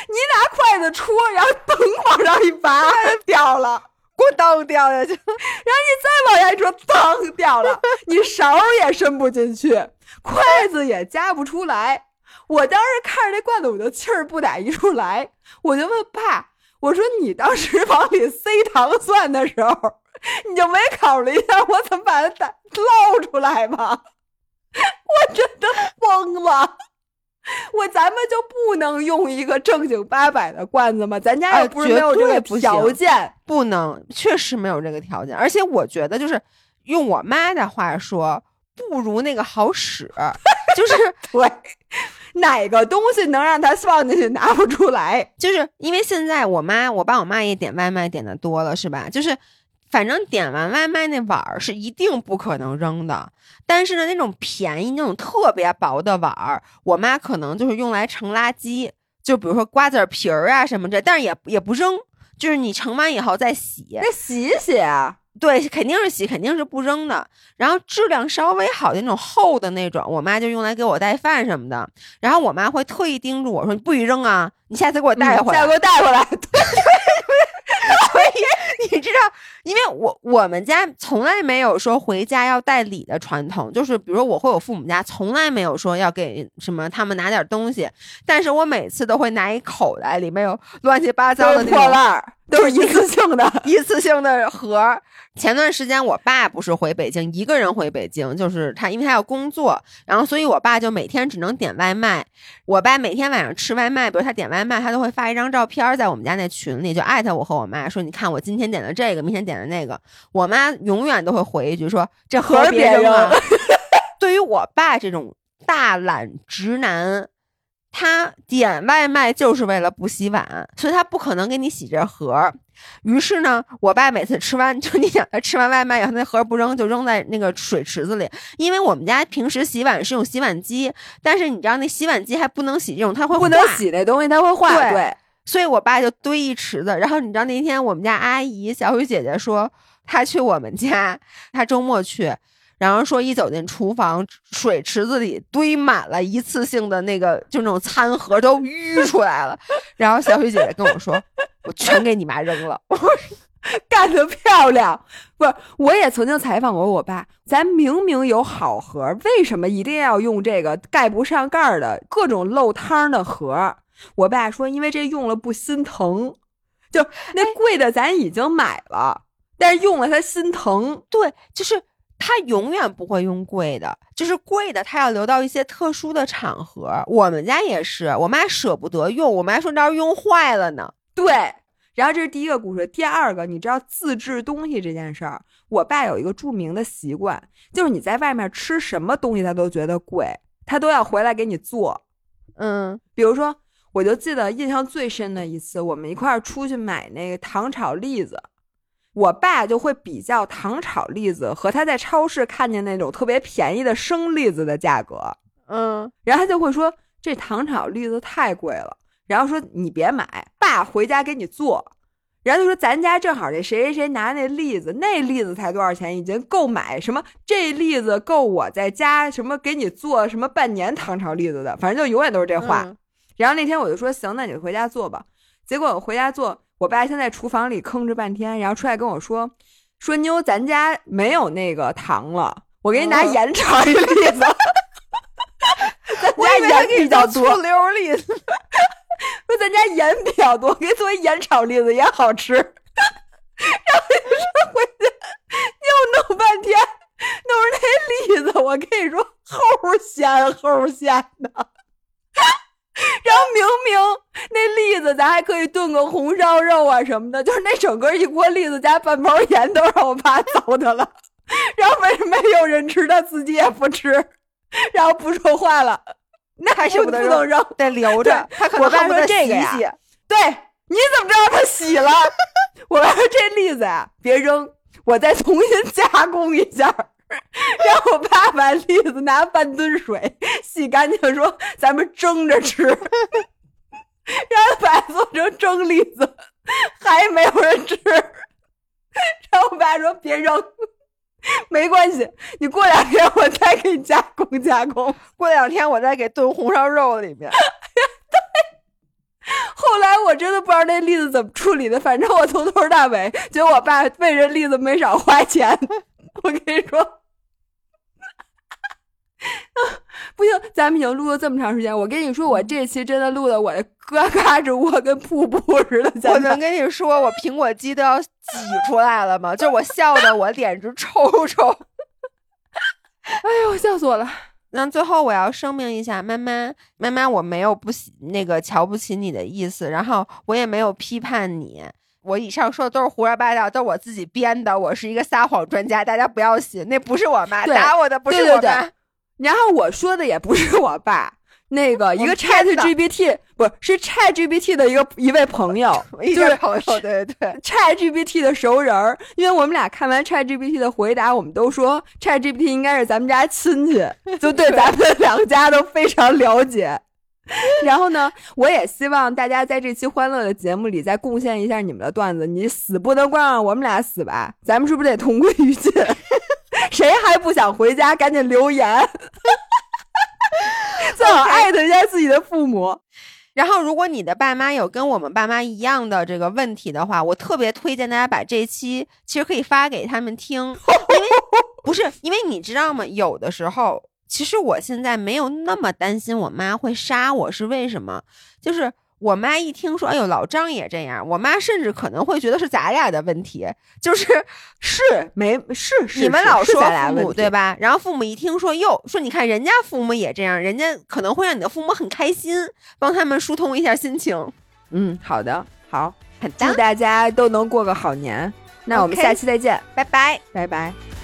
你拿筷子戳，然后嘣往上一拔，掉了，咣当掉下去。然后你再往下一戳，当掉了。你勺也伸不进去，筷子也夹不出来。我当时看着那罐子，我就气儿不打一处来。我就问爸。我说你当时往里塞糖蒜的时候，你就没考虑一下我怎么把它打捞出来吗？我真的疯了！我咱们就不能用一个正经八百的罐子吗？咱家也不是没有这个条件，不能，确实没有这个条件。而且我觉得，就是用我妈的话说，不如那个好使，就是 对。哪个东西能让他放进去拿不出来？就是因为现在我妈、我爸、我妈也点外卖点的多了，是吧？就是反正点完外卖那碗儿是一定不可能扔的。但是呢，那种便宜、那种特别薄的碗儿，我妈可能就是用来盛垃圾，就比如说瓜子皮儿啊什么的，但是也也不扔，就是你盛完以后再洗，那洗一洗啊。对，肯定是洗，肯定是不扔的。然后质量稍微好的那种厚的那种，我妈就用来给我带饭什么的。然后我妈会特意叮嘱我说：“你不许扔啊，你下次给我带回来，下次给我带回来。”对对对，所以你知道，因为我我们家从来没有说回家要带礼的传统，就是比如说我回我父母家，从来没有说要给什么他们拿点东西，但是我每次都会拿一口袋，里面有乱七八糟的破烂儿。都是一次性的，一次性的盒。前段时间我爸不是回北京，一个人回北京，就是他，因为他要工作，然后所以我爸就每天只能点外卖。我爸每天晚上吃外卖，比如他点外卖，他都会发一张照片在我们家那群里，就艾特我和我妈说：“你看我今天点的这个，明天点的那个。”我妈永远都会回一句说：“这盒别扔啊。”对于我爸这种大懒直男。他点外卖就是为了不洗碗，所以他不可能给你洗这盒。于是呢，我爸每次吃完，就你想他吃完外卖以后，那盒不扔，就扔在那个水池子里。因为我们家平时洗碗是用洗碗机，但是你知道那洗碗机还不能洗这种，它会不能洗那东西，它会坏。对，所以我爸就堆一池子。然后你知道那天我们家阿姨小雨姐姐说，她去我们家，她周末去。然后说，一走进厨房，水池子里堆满了一次性的那个，就那种餐盒都淤出来了。然后小雨姐姐跟我说：“我全给你妈扔了。”：“干得漂亮！”不是，我也曾经采访过我爸，咱明明有好盒，为什么一定要用这个盖不上盖儿的各种漏汤的盒？我爸说：“因为这用了不心疼，就那贵的咱已经买了，但是用了他心疼。”对，就是。他永远不会用贵的，就是贵的，他要留到一些特殊的场合。我们家也是，我妈舍不得用，我妈说那要用坏了呢。对，然后这是第一个故事，第二个，你知道自制东西这件事儿，我爸有一个著名的习惯，就是你在外面吃什么东西，他都觉得贵，他都要回来给你做。嗯，比如说，我就记得印象最深的一次，我们一块儿出去买那个糖炒栗子。我爸就会比较糖炒栗子和他在超市看见那种特别便宜的生栗子的价格，嗯，然后他就会说这糖炒栗子太贵了，然后说你别买，爸回家给你做，然后就说咱家正好这谁谁谁拿那栗子，那栗子才多少钱，已经够买什么这栗子够我在家什么给你做什么半年糖炒栗子的，反正就永远都是这话。然后那天我就说行，那你回家做吧。结果我回家做。我爸先在厨房里吭哧半天，然后出来跟我说：“说妞，咱家没有那个糖了，我给你拿盐炒一栗子。咱家盐比较多，醋溜栗子。说咱家盐比较多，给你做一盐炒栗子也好吃。然后说回去又弄半天，弄那栗子，我跟你说齁咸齁咸的。” 然后明明那栗子咱还可以炖个红烧肉啊什么的，就是那整个一锅栗子加半包盐都让我爸糟蹋了。然后为什么没有人吃，他自己也不吃，然后不说话了，那还是不能扔，得留着。他可能爸说这个呀，对，你怎么知道他洗了？我说这栗子呀，别扔，我再重新加工一下。让我爸把栗子拿半吨水洗干净，说咱们蒸着吃。然后把做成蒸栗子，还没有人吃。然后我爸说别扔，没关系，你过两天我再给你加工加工，过两天我再给炖红烧肉里面。对。后来我真的不知道那栗子怎么处理的，反正我从头到尾觉得我爸为这栗子没少花钱。我跟你说，不行，咱们已经录了这么长时间，我跟你说，我这期真的录的我的嘎嘎直窝跟瀑布似的。我能跟你说，我苹果肌都要挤出来了吗？就我笑的，我脸直抽抽。哎呦，笑死我了！那最后我要声明一下，妈妈，妈妈，我没有不喜那个瞧不起你的意思，然后我也没有批判你。我以上说的都是胡说八道，都是我自己编的。我是一个撒谎专家，大家不要信，那不是我妈打我的，不是我妈。然后我说的也不是我爸，那个一个 Chat GPT 不是 Chat GPT 的一个一位朋友，一位朋友，对对对，Chat GPT 的熟人儿。因为我们俩看完 Chat GPT 的回答，我们都说 Chat GPT 应该是咱们家亲戚，就对咱们两家都非常了解。然后呢，我也希望大家在这期欢乐的节目里再贡献一下你们的段子。你死不能光让我们俩死吧？咱们是不是得同归于尽？谁还不想回家？赶紧留言，最好艾特一下自己的父母。然后，如果你的爸妈有跟我们爸妈一样的这个问题的话，我特别推荐大家把这期其实可以发给他们听，因为不是因为你知道吗？有的时候。其实我现在没有那么担心我妈会杀我，是为什么？就是我妈一听说，哎呦，老张也这样，我妈甚至可能会觉得是咱俩的问题，就是 是没是是你们老说父母对吧？然后父母一听说，哟，说你看人家父母也这样，人家可能会让你的父母很开心，帮他们疏通一下心情。嗯，好的，好，很祝大家都能过个好年。那我们下期再见，拜拜，拜拜。